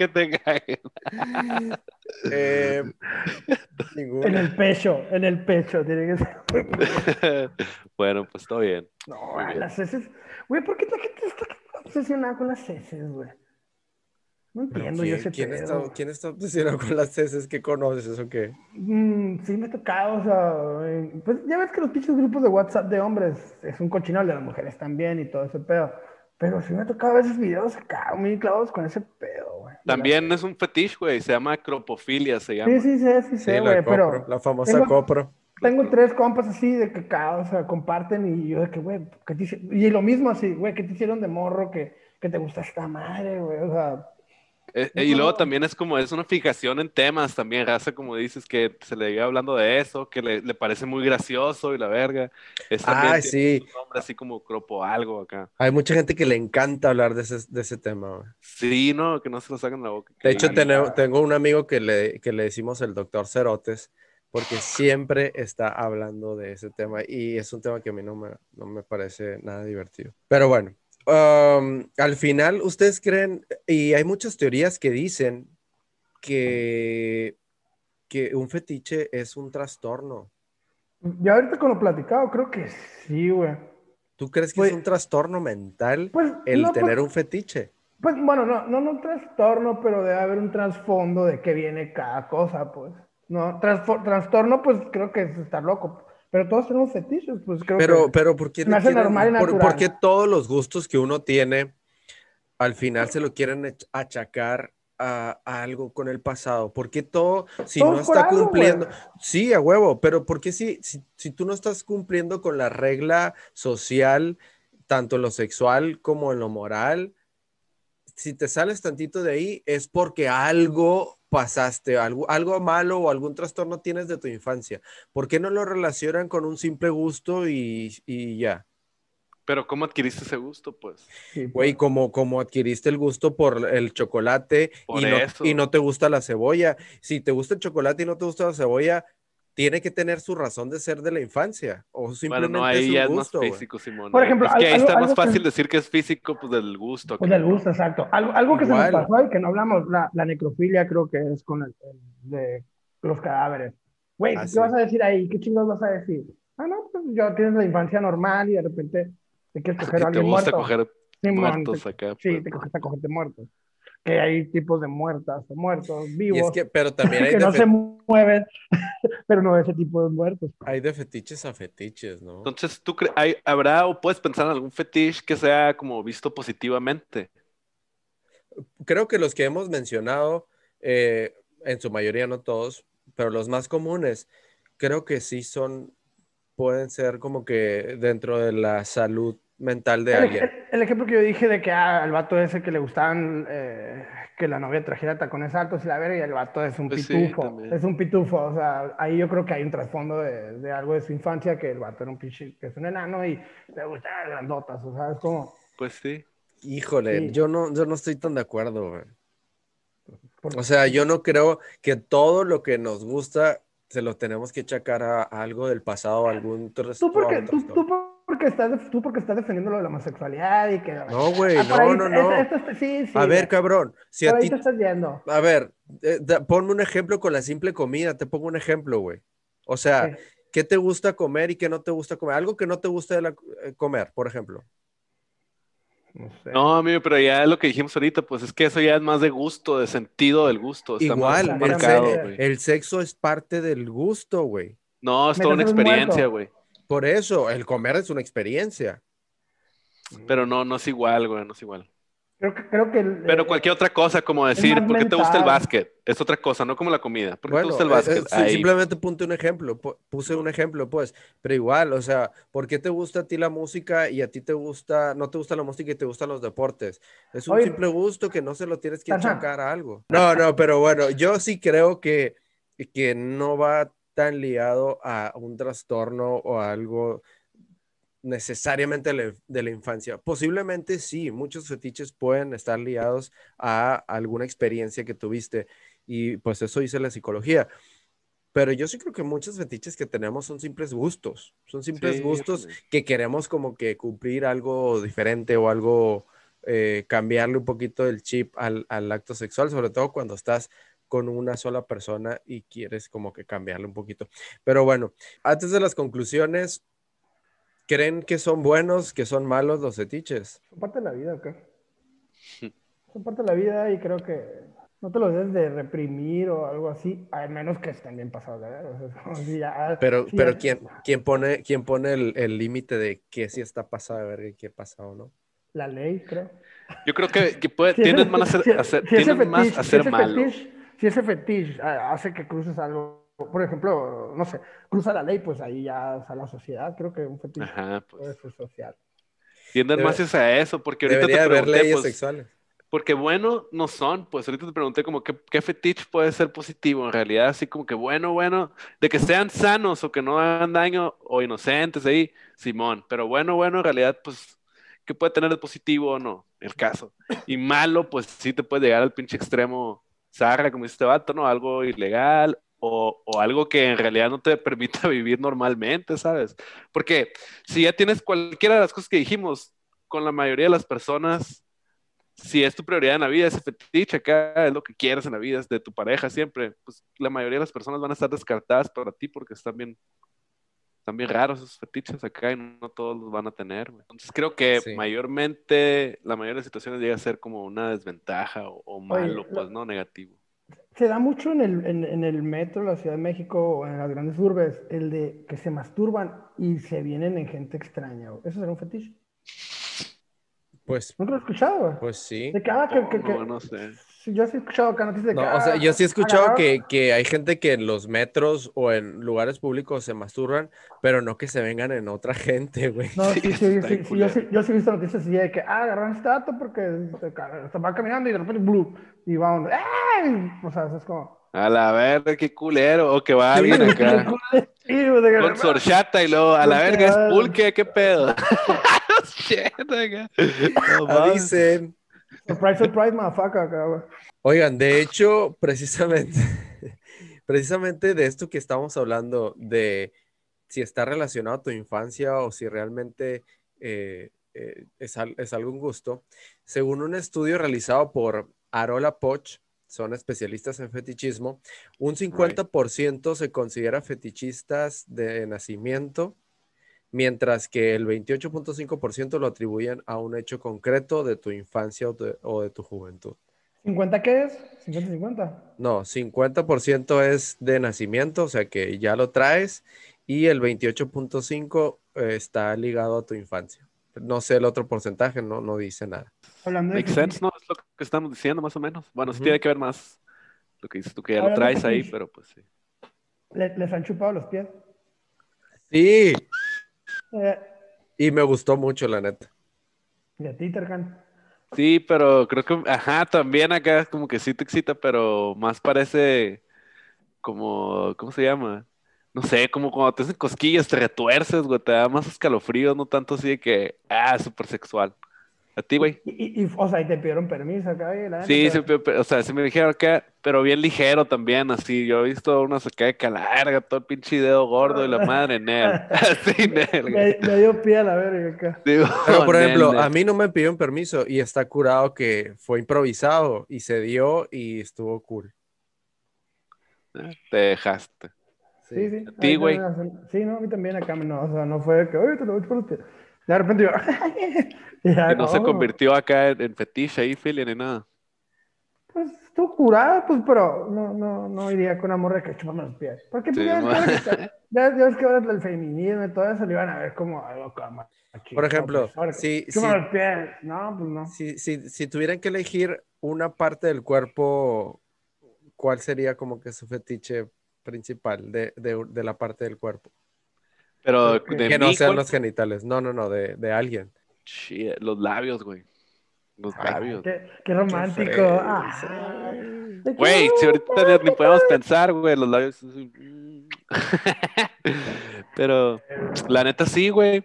te que caguen? eh, En el pecho, en el pecho, tiene que ser. bueno, pues todo bien. No, bien. las heces. Güey, ¿por qué la gente está obsesionada con las heces, güey? No entiendo yo ¿quién, ese quién pedo. está, ¿Quién está obsesionado con las heces que conoces o qué? Mm, sí, me ha tocado, o sea, pues ya ves que los pinches grupos de WhatsApp de hombres es un cochinal de las mujeres también y todo ese pedo. Pero sí me ha tocado ver esos videos acá muy clavados con ese pedo, güey. También es un fetiche, güey. Se llama acropofilia, se llama. Sí, sí, sí, sí, Sí, güey, pero la famosa tengo- copro. tengo tres compas así de que cada, o sea, comparten y yo de que, güey, ¿qué te Y lo mismo así, güey, ¿qué te hicieron de morro que, que te gusta esta madre, güey? O sea, Eh, y luego también es como, es una fijación en temas también, raza, como dices, que se le iba hablando de eso, que le, le, parece muy gracioso y la verga. Es ah, sí. Un nombre así como cropo algo acá. Hay mucha gente que le encanta hablar de ese, de ese tema. Güey. Sí, no, que no se lo sacan la boca. De hecho, tengo, tengo un amigo que le, que le decimos el doctor Cerotes, porque siempre está hablando de ese tema y es un tema que a mí no me, no me parece nada divertido. Pero bueno, Um, al final, ustedes creen, y hay muchas teorías que dicen que, que un fetiche es un trastorno. Ya ahorita con lo platicado, creo que sí, güey. ¿Tú crees que es pues un trastorno mental pues, el tener pues un fetiche? Pues bueno, no, no, no un trastorno, pero debe haber un trasfondo de que viene cada cosa, pues. No, trastorno, pues creo que es estar loco. Pero todos tenemos fetiches, pues creo pero, que Pero, ¿por qué, por, qué todos los gustos que uno tiene al final se lo quieren achacar a, algo con el pasado? ¿Por qué todo, si no está cumpliendo? sí, a huevo, pero ¿por qué si, si, si tú no estás cumpliendo con la regla social, tanto en lo sexual como en lo moral? Si te sales tantito de ahí, es porque algo pasaste, algo, algo malo o algún trastorno tienes de tu infancia. ¿Por qué no lo relacionan con un simple gusto y, ya? Pero ¿cómo adquiriste ese gusto, pues? Güey, como, como adquiriste el gusto por el chocolate y, no, y no te gusta la cebolla. Si te gusta el chocolate y no te gusta la cebolla, tiene que tener su razón de ser de la infancia o simplemente bueno, no, ahí ya es más físico, Simón. Por ejemplo, es que ahí está más fácil decir que es físico, pues del gusto. Pues del gusto, exacto. Algo, algo que se nos pasó y que no hablamos, la, la necrofilia creo que es con el, de los cadáveres. Güey, ah, ¿qué vas a decir ahí? ¿Qué chingados vas a decir? Ah, no, pues yo tienes la infancia normal y de repente te quieres coger a alguien muerto. Te gusta coger muertos acá. Sí, pues. te coges a cogerte muertos que hay tipos de muertas o muertos vivos. es que, pero también hay que no se mueven, pero no ese tipo de muertos. Hay de fetiches a fetiches, ¿no? Entonces, ¿tú hay, habrá o puedes pensar en algún fetiche que sea como visto positivamente? Creo que los que hemos mencionado, eh, en su mayoría no todos, pero los más comunes, creo que sí son, pueden ser como que dentro de la salud mental de el, alguien. El, ejemplo que yo dije de que ah, al vato ese que le gustaban eh, que la novia trajera tacones altos y la verga, y el vato es un pues pitufo. es un pitufo. O sea, ahí yo creo que hay un trasfondo de, de, algo de su infancia, que el vato era un pinche, que es un enano y le gustaban grandotas. O sea, es como. Pues sí. Híjole, yo no, yo no estoy tan de acuerdo, güey. O sea, yo no creo que todo lo que nos gusta se lo tenemos que chacar a, algo del pasado, a algún ¿Tú porque, tú, tú porque estás, tú porque estás defendiendo lo de la homosexualidad y que... No, güey, ah, no, no, no. sí, sí, a ver, cabrón, si a ti... Te estás yendo. A ver, eh, ponme un ejemplo con la simple comida, te pongo un ejemplo, güey. O sea, ¿qué te gusta comer y qué no te gusta comer? Algo que no te gusta de la, eh, comer, por ejemplo. No, sé. no, amigo, pero ya lo que dijimos ahorita, pues es que eso ya es más de gusto, de sentido del gusto. Igual, marcado, el, el, sexo es parte del gusto, güey. No, es toda una experiencia, güey. Por eso, el comer es una experiencia. Pero no, no es igual, güey, no es igual. Creo que, creo que Pero cualquier otra cosa, como decir, ¿por qué te gusta el básquet? Es otra cosa, no como la comida. ¿Por qué te gusta el básquet? simplemente puse un ejemplo, puse un ejemplo, pues. Pero igual, o sea, ¿por qué te gusta a ti la música y a ti te gusta, no te gusta la música y te gustan los deportes? Es un simple gusto que no se lo tienes que achacar a algo. No, no, pero bueno, yo sí creo que, que no va tan liado a un trastorno o a algo necesariamente de la infancia. Posiblemente sí, muchos fetiches pueden estar liados a alguna experiencia que tuviste y pues eso dice la psicología. Pero yo sí creo que muchos fetiches que tenemos son simples gustos, son simples gustos que queremos como que cumplir algo diferente o algo, eh, cambiarle un poquito el chip al, al acto sexual, sobre todo cuando estás con una sola persona y quieres como que cambiarle un poquito. Pero bueno, antes de las conclusiones, ¿creen que son buenos, que son malos los fetiches? Son parte de la vida, ¿ok? Son parte de la vida y creo que no te lo debes de reprimir o algo así, al menos que estén bien pasados pero, pero ¿quién, ¿quién, pone, quién pone el límite de qué sí está pasado de ver qué pasa o no? La ley, creo. Yo creo que, que puede, tienden más a hacer, más a ser malo si ese fetiche hace que cruces algo, por ejemplo, no sé, cruza la ley, pues ahí ya a la sociedad. Creo que un fetiche pues. puede ser social. Tienden más a eso, porque ahorita Debería haber leyes pues, sexuales. Porque bueno no son, pues ahorita te pregunté como qué, qué fetiche puede ser positivo, en realidad así como que bueno, bueno, de que sean sanos o que no hagan daño o inocentes ahí, Simón, pero bueno, bueno, en realidad pues, ¿qué puede tener de positivo o no? El caso. Y malo, pues sí te puede llegar al pinche extremo zarra, como dice este vato, ¿no? Algo ilegal o, o, algo que en realidad no te permita vivir normalmente, ¿sabes? Porque si ya tienes cualquiera de las cosas que dijimos, con la mayoría de las personas si es tu prioridad en la vida, ese fetiche acá es lo que quieres en la vida, es de tu pareja siempre, pues la mayoría de las personas van a estar descartadas para ti porque están bien, están bien raros esos fetiches acá y no todos los van a tener. Entonces creo que sí. mayormente, la mayoría de situaciones llega a ser como una desventaja o, o malo, Oye, pues, ¿no? Negativo. Se da mucho en el, en, en el metro, la Ciudad de México o en las grandes urbes, el de que se masturban y se vienen en gente extraña. ¿Eso será un fetiche? Pues. ¿Nunca lo he escuchado? Pues sí. De que, ah, que, que, No, no sé. Sí, yo sí he escuchado acá noticias de que. No, o sea, yo sí he escuchado que, que hay gente que en los metros o en lugares públicos se masturban, pero no que se vengan en otra gente, güey. No, sí, Sí, sí, sí, yo, yo sí he visto noticias así de que, ah, agarraron este dato porque se, va caminando y de repente, blue, y va uno, ¡ay! O sea, eso es como... A la verga, qué culero. O que va alguien acá Sí, o sea, que- con sorchata y luego, a la verga, es pulque, qué pedo. Shit, acá. No. Avisen. Surprise, surprise, acá, güey. Oigan, de hecho, precisamente, precisamente de esto que estamos hablando, de si está relacionado a tu infancia o si realmente eh, eh, es, es algún gusto, según un estudio realizado por Arola Poch, son especialistas en fetichismo, un 50% se considera fetichistas de nacimiento, mientras que el 28.5% lo atribuyen a un hecho concreto de tu infancia o de- o de tu juventud. ¿50 qué es? ¿50-50? No, 50% es de nacimiento, o sea que ya lo traes, y el 28.5 eh, está ligado a tu infancia. No sé el otro porcentaje, no, no dice nada. Hablando de Make sense, ¿no? Es lo que estamos diciendo, más o menos. Bueno, sí Ujú. tiene que ver más lo que dices tú, que ya lo Hablando traes ahí, pero pues sí. ¿le- ¿Les han chupado los pies? Sí, Eh, y me gustó mucho, la neta. y a ti, Tercan. Sí, pero creo que, ajá, también acá es como que sí te excita, pero más parece como, ¿cómo se llama? No sé, como cuando te hacen cosquillas, te retuerces, güey, te da más escalofríos, no tanto así de que, ah, súper sexual. ¿A ti, güey? Y, y- y, o sea, y te pidieron permiso acá. y la Sí, sí, pe- o sea, sí me dijeron acá, pero bien ligero también, así. Yo he visto unos acá de calarga, todo el pinche dedo gordo y la madre en él. Así, en él. Me, me dio pie a la verga acá. Pero, por ejemplo, a mí no me pidieron permiso y está curado que fue improvisado y se dio y estuvo cool. Te dejaste. Sí, sí. ¿A ti, güey? Sí, no, a mí también acá, no, o sea, no fue que, oye, te lo voy a pies. De repente yo, ya, Y no se no, convirtió acá en, en fetiche ahí, Philly, ni nada. Pues estuvo curada, pues, pero no, no, no iría con amor de que chupame los pies. Porque pues, Sí, ya, ves que ahora que- ya, ya ves que ahora el feminismo y todo eso lo iban a ver como algo como machista, Por ejemplo, que si- si- los pies. No, pues no. Si, si, si tuvieran que elegir una parte del cuerpo, ¿cuál sería como que su fetiche principal de, de- de la parte del cuerpo? Pero de Que no sean ¿cuál- los genitales. No, no, no, de, de alguien. Shit, los labios, güey. Los Ay, labios. Qué, qué romántico. Ah, Güey, si ahorita ni, ni podemos pensar, güey, los labios. mm. Pero la neta sí, güey.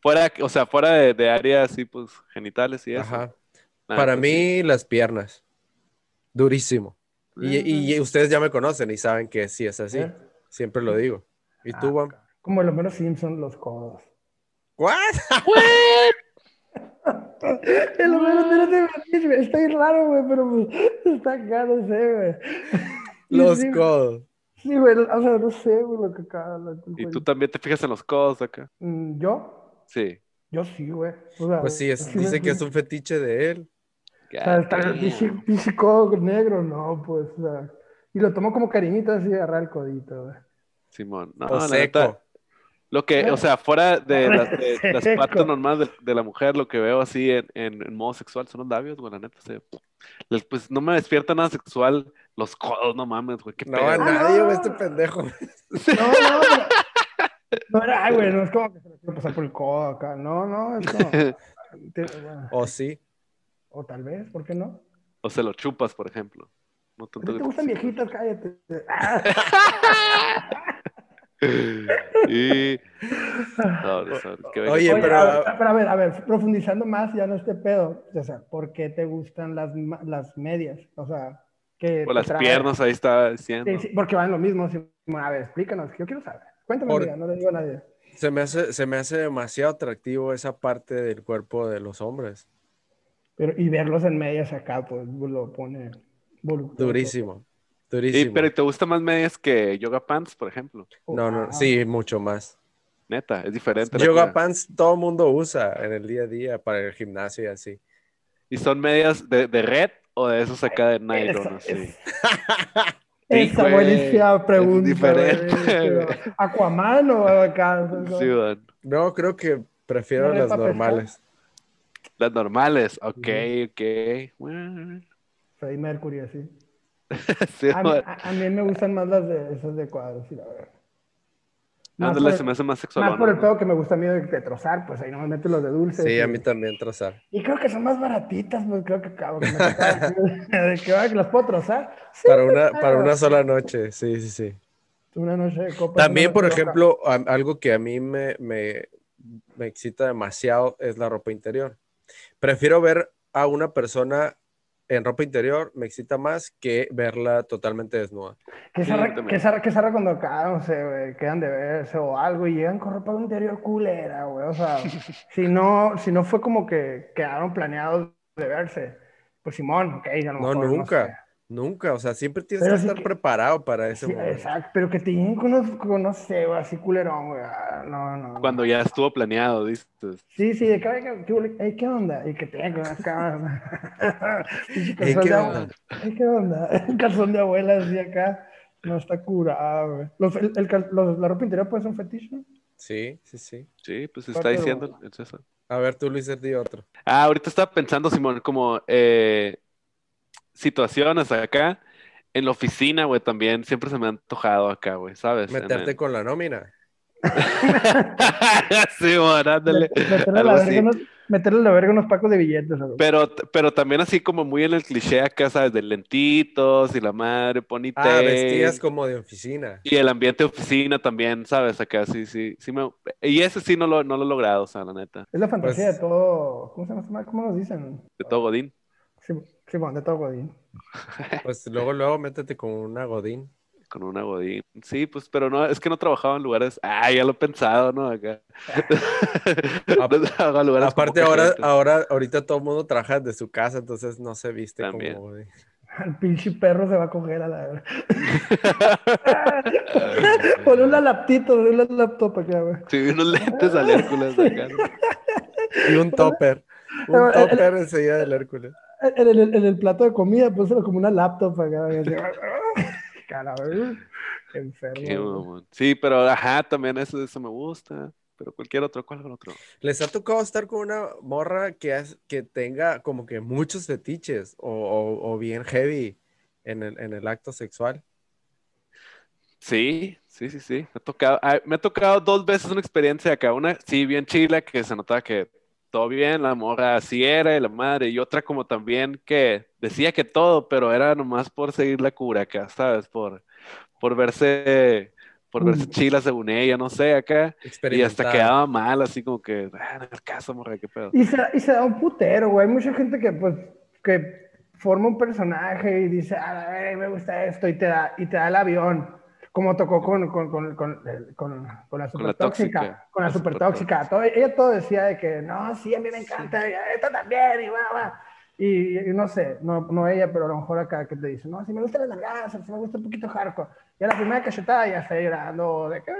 Fuera, o sea, fuera de, de áreas así, pues, genitales y eso. Ajá. Para sí. mí, las piernas. Durísimo. Y, y ustedes ya me conocen y saben que sí es así. ¿Eh? Siempre lo digo. ¿Y tú, Ah, Bam? Como los menos Simpson, los codos. ¿What? El menos tiene ese fetiche, güey. Está bien raro, güey, pero pues, está caro, no sé, güey. Los Sí, codos. Sí, güey, o sea, no sé, güey, lo que acá. lo que- Y tú también te fijas en los codos acá. Mm, ¿Yo? Sí. Yo sí, güey. O sea, Pues sí, es, dice que es un fetiche de él. O sea, está el codo negro, no, pues, o sea. Y lo tomo como cariñito así, agarrar el codito, güey. Simón. No, O seco. neta, lo que, o sea, fuera de las, de las partes normales de, de la mujer, lo que veo así en, en- en modo sexual son los labios, güey, la neta. o sea, les- pues no me despierta nada sexual los codos, no mames, güey, qué No, pedo. a nadie, güey, este pendejo. No, no, pero- No era, ay, güey, no es como que se lo quiero pasar por el codo acá. No, no, es como. Te- bueno. O sí. O tal vez, ¿por qué no? O se lo chupas, por ejemplo. No ¿A tanto ti te que- gustan viejitas? Cállate. Y... Oye, Oye, pero- a ver, pero a ver, a ver, profundizando más ya en este pedo, o sea, ¿por qué te gustan las, las medias? O sea, que las piernas ahí estaba diciendo. Sí, sí, porque van lo mismo. sí. A ver, explícanos, que yo quiero saber. Cuéntame, Por- amiga, no le digo a nadie. Se me hace, se me hace demasiado atractivo esa parte del cuerpo de los hombres. Pero, y verlos en medias acá, pues lo pone voluptuoso. Durísimo. Sí, Durísimo. pero ¿te gustan más medias que yoga pants, por ejemplo? No, no, Ah, sí, mucho más. Neta, es diferente. Yoga pants todo el mundo usa en el día a día para el gimnasio y así. ¿Y son medias de, de red o de esos acá de Esa, nylon? Así? esa güey, buenísima es pregunta. diferente. ¿Aquaman o acá? Sí. No, creo que prefiero ¿No las pescar? normales. Las normales, ok, ok. Bueno, Freddie Mercury, así. sí, A mí, man. a- a mí me gustan más las de esas de cuadros, sí, la verdad. Más Ándale, por se el- me hace más sexual. Más por el pedo que me gusta a mí de, de trozar, pues ahí no me meto los de dulce. Sí, a mí también trozar. Y creo que son más baratitas, pues creo que cabo, que me que, que las puedo trozar. Sí, Para una, para una sola noche, sí, sí, sí. Una noche de copas. También, por ejemplo, a- algo que a mí me, me, me excita demasiado es la ropa interior. Prefiero ver a una persona en ropa interior, me excita más que verla totalmente desnuda. Que Sí, zarra, que zarra cuando acá, no sé, güey, quedan de verse o algo y llegan con ropa interior culera, güey. O sea, si no, si no fue como que quedaron planeados de verse, pues Simón, ok, a lo No, mejor, nunca. sé. Nunca, o sea, siempre tienes Pero que sí estar que- preparado para ese Sí, momento. exacto, pero que te lleguen con, unos- con, no sé, así culerón, güey. ah, No, no. no. Cuando ya estuvo planeado, dices. Sí, sí, de que, "Ay, ¿qué, onda? Y que tenga unas cámaras. Pinche Ey, calzón ¿qué de onda? ¿qué onda? Un calzón de abuela así acá. No está curado, güey. Los- el- el los- la ropa interior puede ser un fetiche, ¿no? Sí, sí, sí. Sí, pues está diciendo el César. A ver, tú, Luis, di otro. Ah, ahorita estaba pensando, Simón, como eh, situaciones acá. En la oficina, güey, también siempre se me ha antojado acá, güey, ¿sabes? Meterte el- con la nómina. sí, man, ándale. Meterle Algo la, verga unos, meterle la verga unos pacos de billetes. güey. Pero, pero también así como muy en el cliché acá, ¿sabes? De lentitos y la madre, ponytail. Ah, vestías como de oficina. Y el ambiente de oficina también, ¿sabes? Acá sí, sí, sí me... Y ese sí no lo, no lo he logrado, o sea, la neta. Es la fantasía Pues- de todo. ¿Cómo se llama? ¿Cómo nos dicen? De todo Godín. Sí, sí, de todo Godín. Pues luego, luego métete con una godín. Con una Godín. Sí, pues, pero no, es que no trabajaba en lugares... Ah, ya lo he pensado, ¿no? Acá. Lugares con Aparte, ahora, gente. ahora, ahorita todo el mundo trabaja desde su casa, entonces no se viste También. como godín. El pinche perro se va a coger a la. Ponle una laptito, ponle una laptop acá, güey. Sí, unos lentes al Hércules acá. ¿no? Y un topper. Un topper enseguida del Hércules. En el, en el plato de comida, pónselo como una laptop acá. Enfermo. Qué güey. mamón. Sí, pero ajá, también eso, eso me gusta. Pero cualquier otro, ¿cuál otro? ¿Les ha tocado estar con una morra que, has- que tenga como que muchos fetiches o, o- o bien heavy en el, en el acto sexual? Sí, sí, sí, sí. Me ha tocado, me ha tocado dos veces una experiencia acá. Una, sí, bien chila, que se notaba que todo bien, la morra así era, y la madre. Y otra como también que decía que todo, pero era nomás por seguir la cura acá, ¿sabes? Por, por verse, por verse Mm. chila según ella, no sé, acá. Y hasta quedaba mal, así como que, ah, en el caso, morra, qué pedo. Y se, y se da un putero, güey. Hay mucha gente que, pues, que forma un personaje y dice, ah, ay, me gusta esto, y te da, y te da el avión. Como tocó con, con, con, con, con- la super tóxica. Con la super tóxica. Todo- ella todo decía de que, no, sí, a mí me encanta, y esto también, y va, va. Y, y no sé, no, no ella, pero a lo mejor acá que te dice, no, si me gustan las nalgadas, si me gusta un poquito hardcore. Y a la primera cachetada ya está llorando, de que,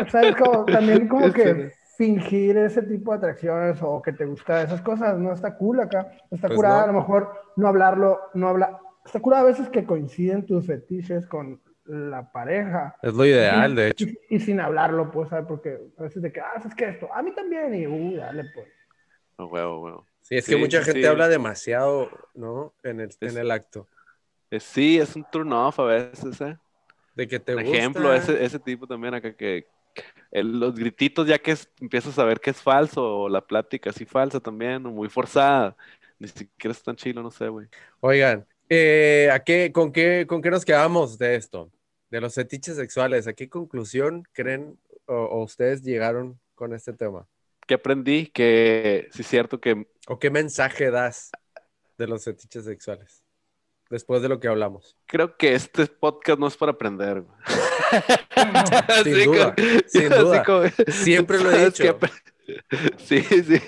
o sea, es como, también como que Este- fingir ese tipo de atracciones o que te gusta esas cosas, no está cool acá. Está Pues curada, no. a lo mejor no hablarlo, no habla. Está curada a veces que coinciden tus fetiches con la pareja. Es lo ideal, de hecho. Y, y sin hablarlo, pues, ¿sabes? Porque a veces de que, ah, es que esto, a mí también, y uh, dale, pues. Oh, huevo, huevo. Sí, es Sí, que mucha sí, gente sí. habla demasiado, ¿no? En el, Es- en el acto. Sí, es un turn off a veces, ¿eh? De que te Por gusta. ejemplo, ese, ese tipo también acá que, los grititos ya que empiezas a ver que es falso, o la plática así falsa también, o muy forzada. Ni siquiera es tan chilo, no sé, güey. Oigan, eh, ¿a qué, con, qué, ¿con qué nos quedamos de esto? De los fetiches sexuales. ¿A qué conclusión creen o, ustedes llegaron con este tema? Que aprendí que sí es cierto que... ¿O qué mensaje das de los fetiches sexuales? Después de lo que hablamos. Creo que este podcast no es para aprender. sin duda, sin duda. Siempre lo he dicho. Sí, sí.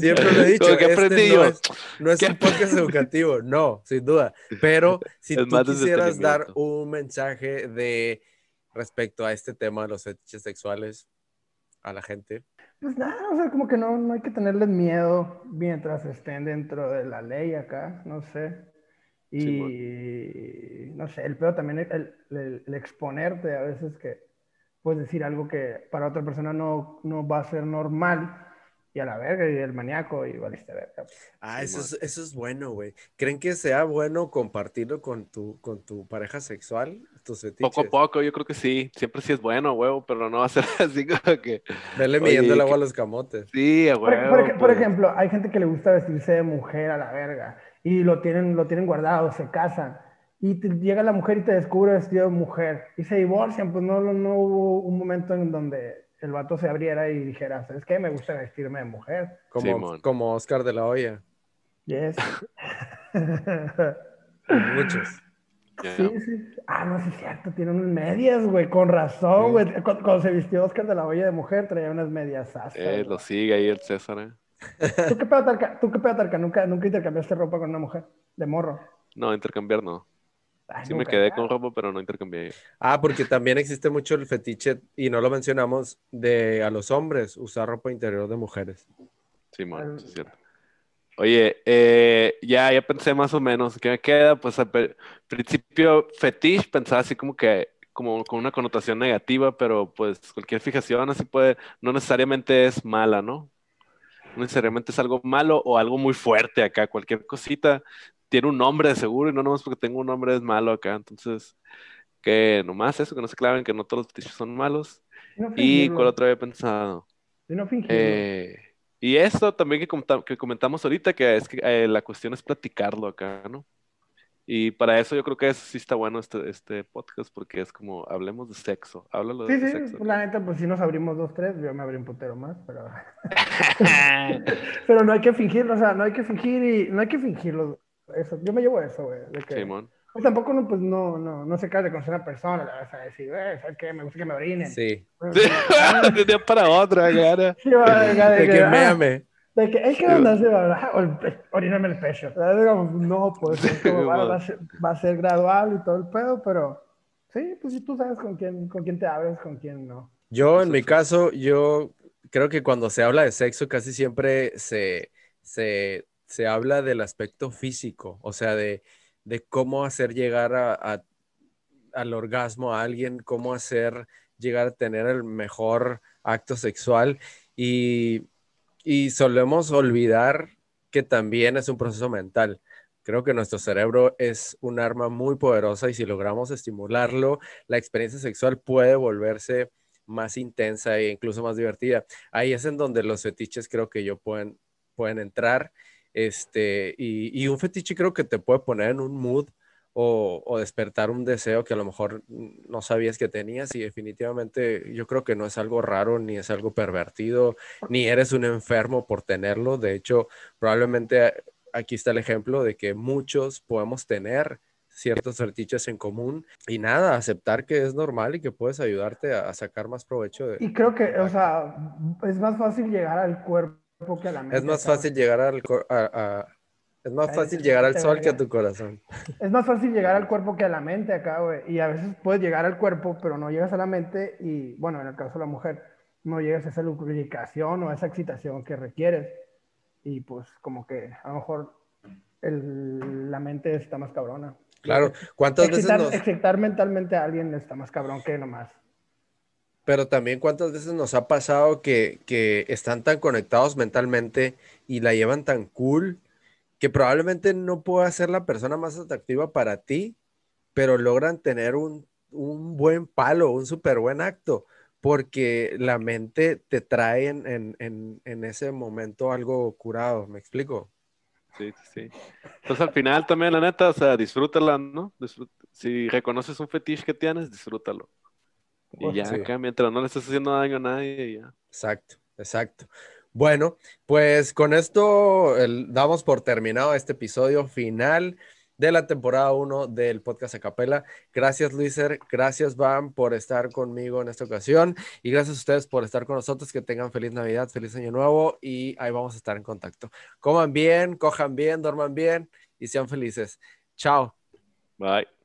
Siempre lo he dicho. Este no es, no es un podcast educativo, no, sin duda. Pero si tú quisieras dar un mensaje de respecto a este tema de los fetiches sexuales a la gente. Pues nada, o sea, como que no, no hay que tenerles miedo mientras estén dentro de la ley acá, no sé. Y no sé, el peor también el, el, exponerte a veces que puedes decir algo que para otra persona no, no va a ser normal y a la verga y el maníaco y valiste verga. Pues. Ah, eso, es, eso es bueno, güey. ¿Creen que sea bueno compartirlo con tu, con tu pareja sexual? Tus Poco a poco, yo creo que sí. Siempre sí es bueno, huevo, pero no va a ser así como que. Vele midiendo el agua a los camotes. Sí, a huevo. Por, por, ejemplo, hay gente que le gusta vestirse de mujer a la verga y lo tienen, lo tienen guardado, se casan. Y llega la mujer y te descubre vestido de mujer y se divorcian, pues no, no hubo un momento en donde el vato se abriera y dijera, ¿sabes qué? Me gusta vestirme de mujer. Como, como Oscar de la Hoya. Yes. Muchos. Sí, sí. Ah, no, sí es cierto, tiene unas medias, güey, con razón, güey. Cuando, se vistió Oscar de la Hoya de mujer, traía unas medias Eh, lo sigue ahí el César, ¿eh? ¿Tú qué pedo, Tarka? ¿Tú qué pedo, Tarka? ¿Nunca, ¿Nunca intercambiaste ropa con una mujer? De morro. No, intercambiar no. Sí me quedé con ropa, pero no intercambié. Ah, porque también existe mucho el fetiche, y no lo mencionamos, de a los hombres usar ropa interior de mujeres. Sí, man, es cierto. Oye, eh, ya, ya pensé más o menos, ¿qué me queda? Pues al principio fetiche pensaba así como que como con una connotación negativa, pero pues cualquier fijación así puede, no necesariamente es mala, ¿no? no necesariamente es algo malo o algo muy fuerte acá. Cualquier cosita tiene un nombre de seguro y no nomás porque tengo un nombre es malo acá. Entonces, que nomás eso, que no se claven, que no todos los fetiches son malos. y cuál otro había pensado. Y no eh, y eso también que, que, comentamos ahorita, que es que eh, la cuestión es platicarlo acá, ¿no? Y para eso yo creo que sí está bueno este, este podcast, porque es como, hablemos de sexo, háblalo de sí, sexo. Sí, la neta, pues si nos abrimos dos, tres, yo me abrí un putero más, pero... pero no hay que fingirlo, o sea, no hay que fingir y no hay que fingirlo. Eso, yo me llevo eso, güey. De que, Simón. Pues tampoco no, pues no, no, no se cae de conocer a una persona, la vas a decir, eh, ¿sabes qué? Me gusta que me orinen. Sí. de un día para otra, cara. Sí, de, de, que, ah, de que es que andarse oríname el pecho. No, pues va, a ser, va, a ser, gradual y todo el pedo, pero sí, pues si tú sabes con quién, con quién te abres, con quién no. Yo, en mi caso, yo creo que cuando se habla de sexo casi siempre se, se, se habla del aspecto físico, o sea, de, de cómo hacer llegar a, al orgasmo a alguien, cómo hacer llegar a tener el mejor acto sexual. Y y solemos olvidar que también es un proceso mental. Creo que nuestro cerebro es un arma muy poderosa y si logramos estimularlo, la experiencia sexual puede volverse más intensa e incluso más divertida. Ahí es en donde los fetiches creo que yo pueden, pueden entrar. Este, y, y un fetiche creo que te puede poner en un mood o, despertar un deseo que a lo mejor no sabías que tenías y definitivamente yo creo que no es algo raro ni es algo pervertido, ni eres un enfermo por tenerlo. De hecho, probablemente aquí está el ejemplo de que muchos podemos tener ciertos fetiches en común y nada, aceptar que es normal y que puedes ayudarte a, sacar más provecho de... Y creo que, o sea, es más fácil llegar al cuerpo que a la mente. Es más fácil llegar al, a, es más fácil llegar al sol que a tu corazón. Es más fácil llegar al cuerpo que a la mente acá, güey. Y a veces puedes llegar al cuerpo, pero no llegas a la mente y, bueno, en el caso de la mujer, no llegas a esa lubricación o a esa excitación que requieres. Y pues como que a lo mejor la mente está más cabrona. Claro, ¿cuántas veces nos... Excitar mentalmente a alguien está más cabrón que nomás. Pero también cuántas veces nos ha pasado que, que están tan conectados mentalmente y la llevan tan cool que probablemente no pueda ser la persona más atractiva para ti, pero logran tener un, buen palo, un súper buen acto, porque la mente te trae en, en, en, ese momento algo curado, ¿me explico? Sí, sí. Entonces al final también, la neta, o sea, disfrútala, ¿no? si reconoces un fetiche que tienes, disfrútalo. Y ya, acá, mientras no le estés haciendo daño a nadie, ya. Exacto, exacto. Bueno, pues con esto damos por terminado este episodio final de la temporada 1 del podcast Acapela. Gracias, Luiser. Gracias, Bam, por estar conmigo en esta ocasión. Y gracias a ustedes por estar con nosotros. Que tengan feliz Navidad, feliz Año Nuevo. Y ahí vamos a estar en contacto. Coman bien, cojan bien, duerman bien y sean felices. Chao. Bye.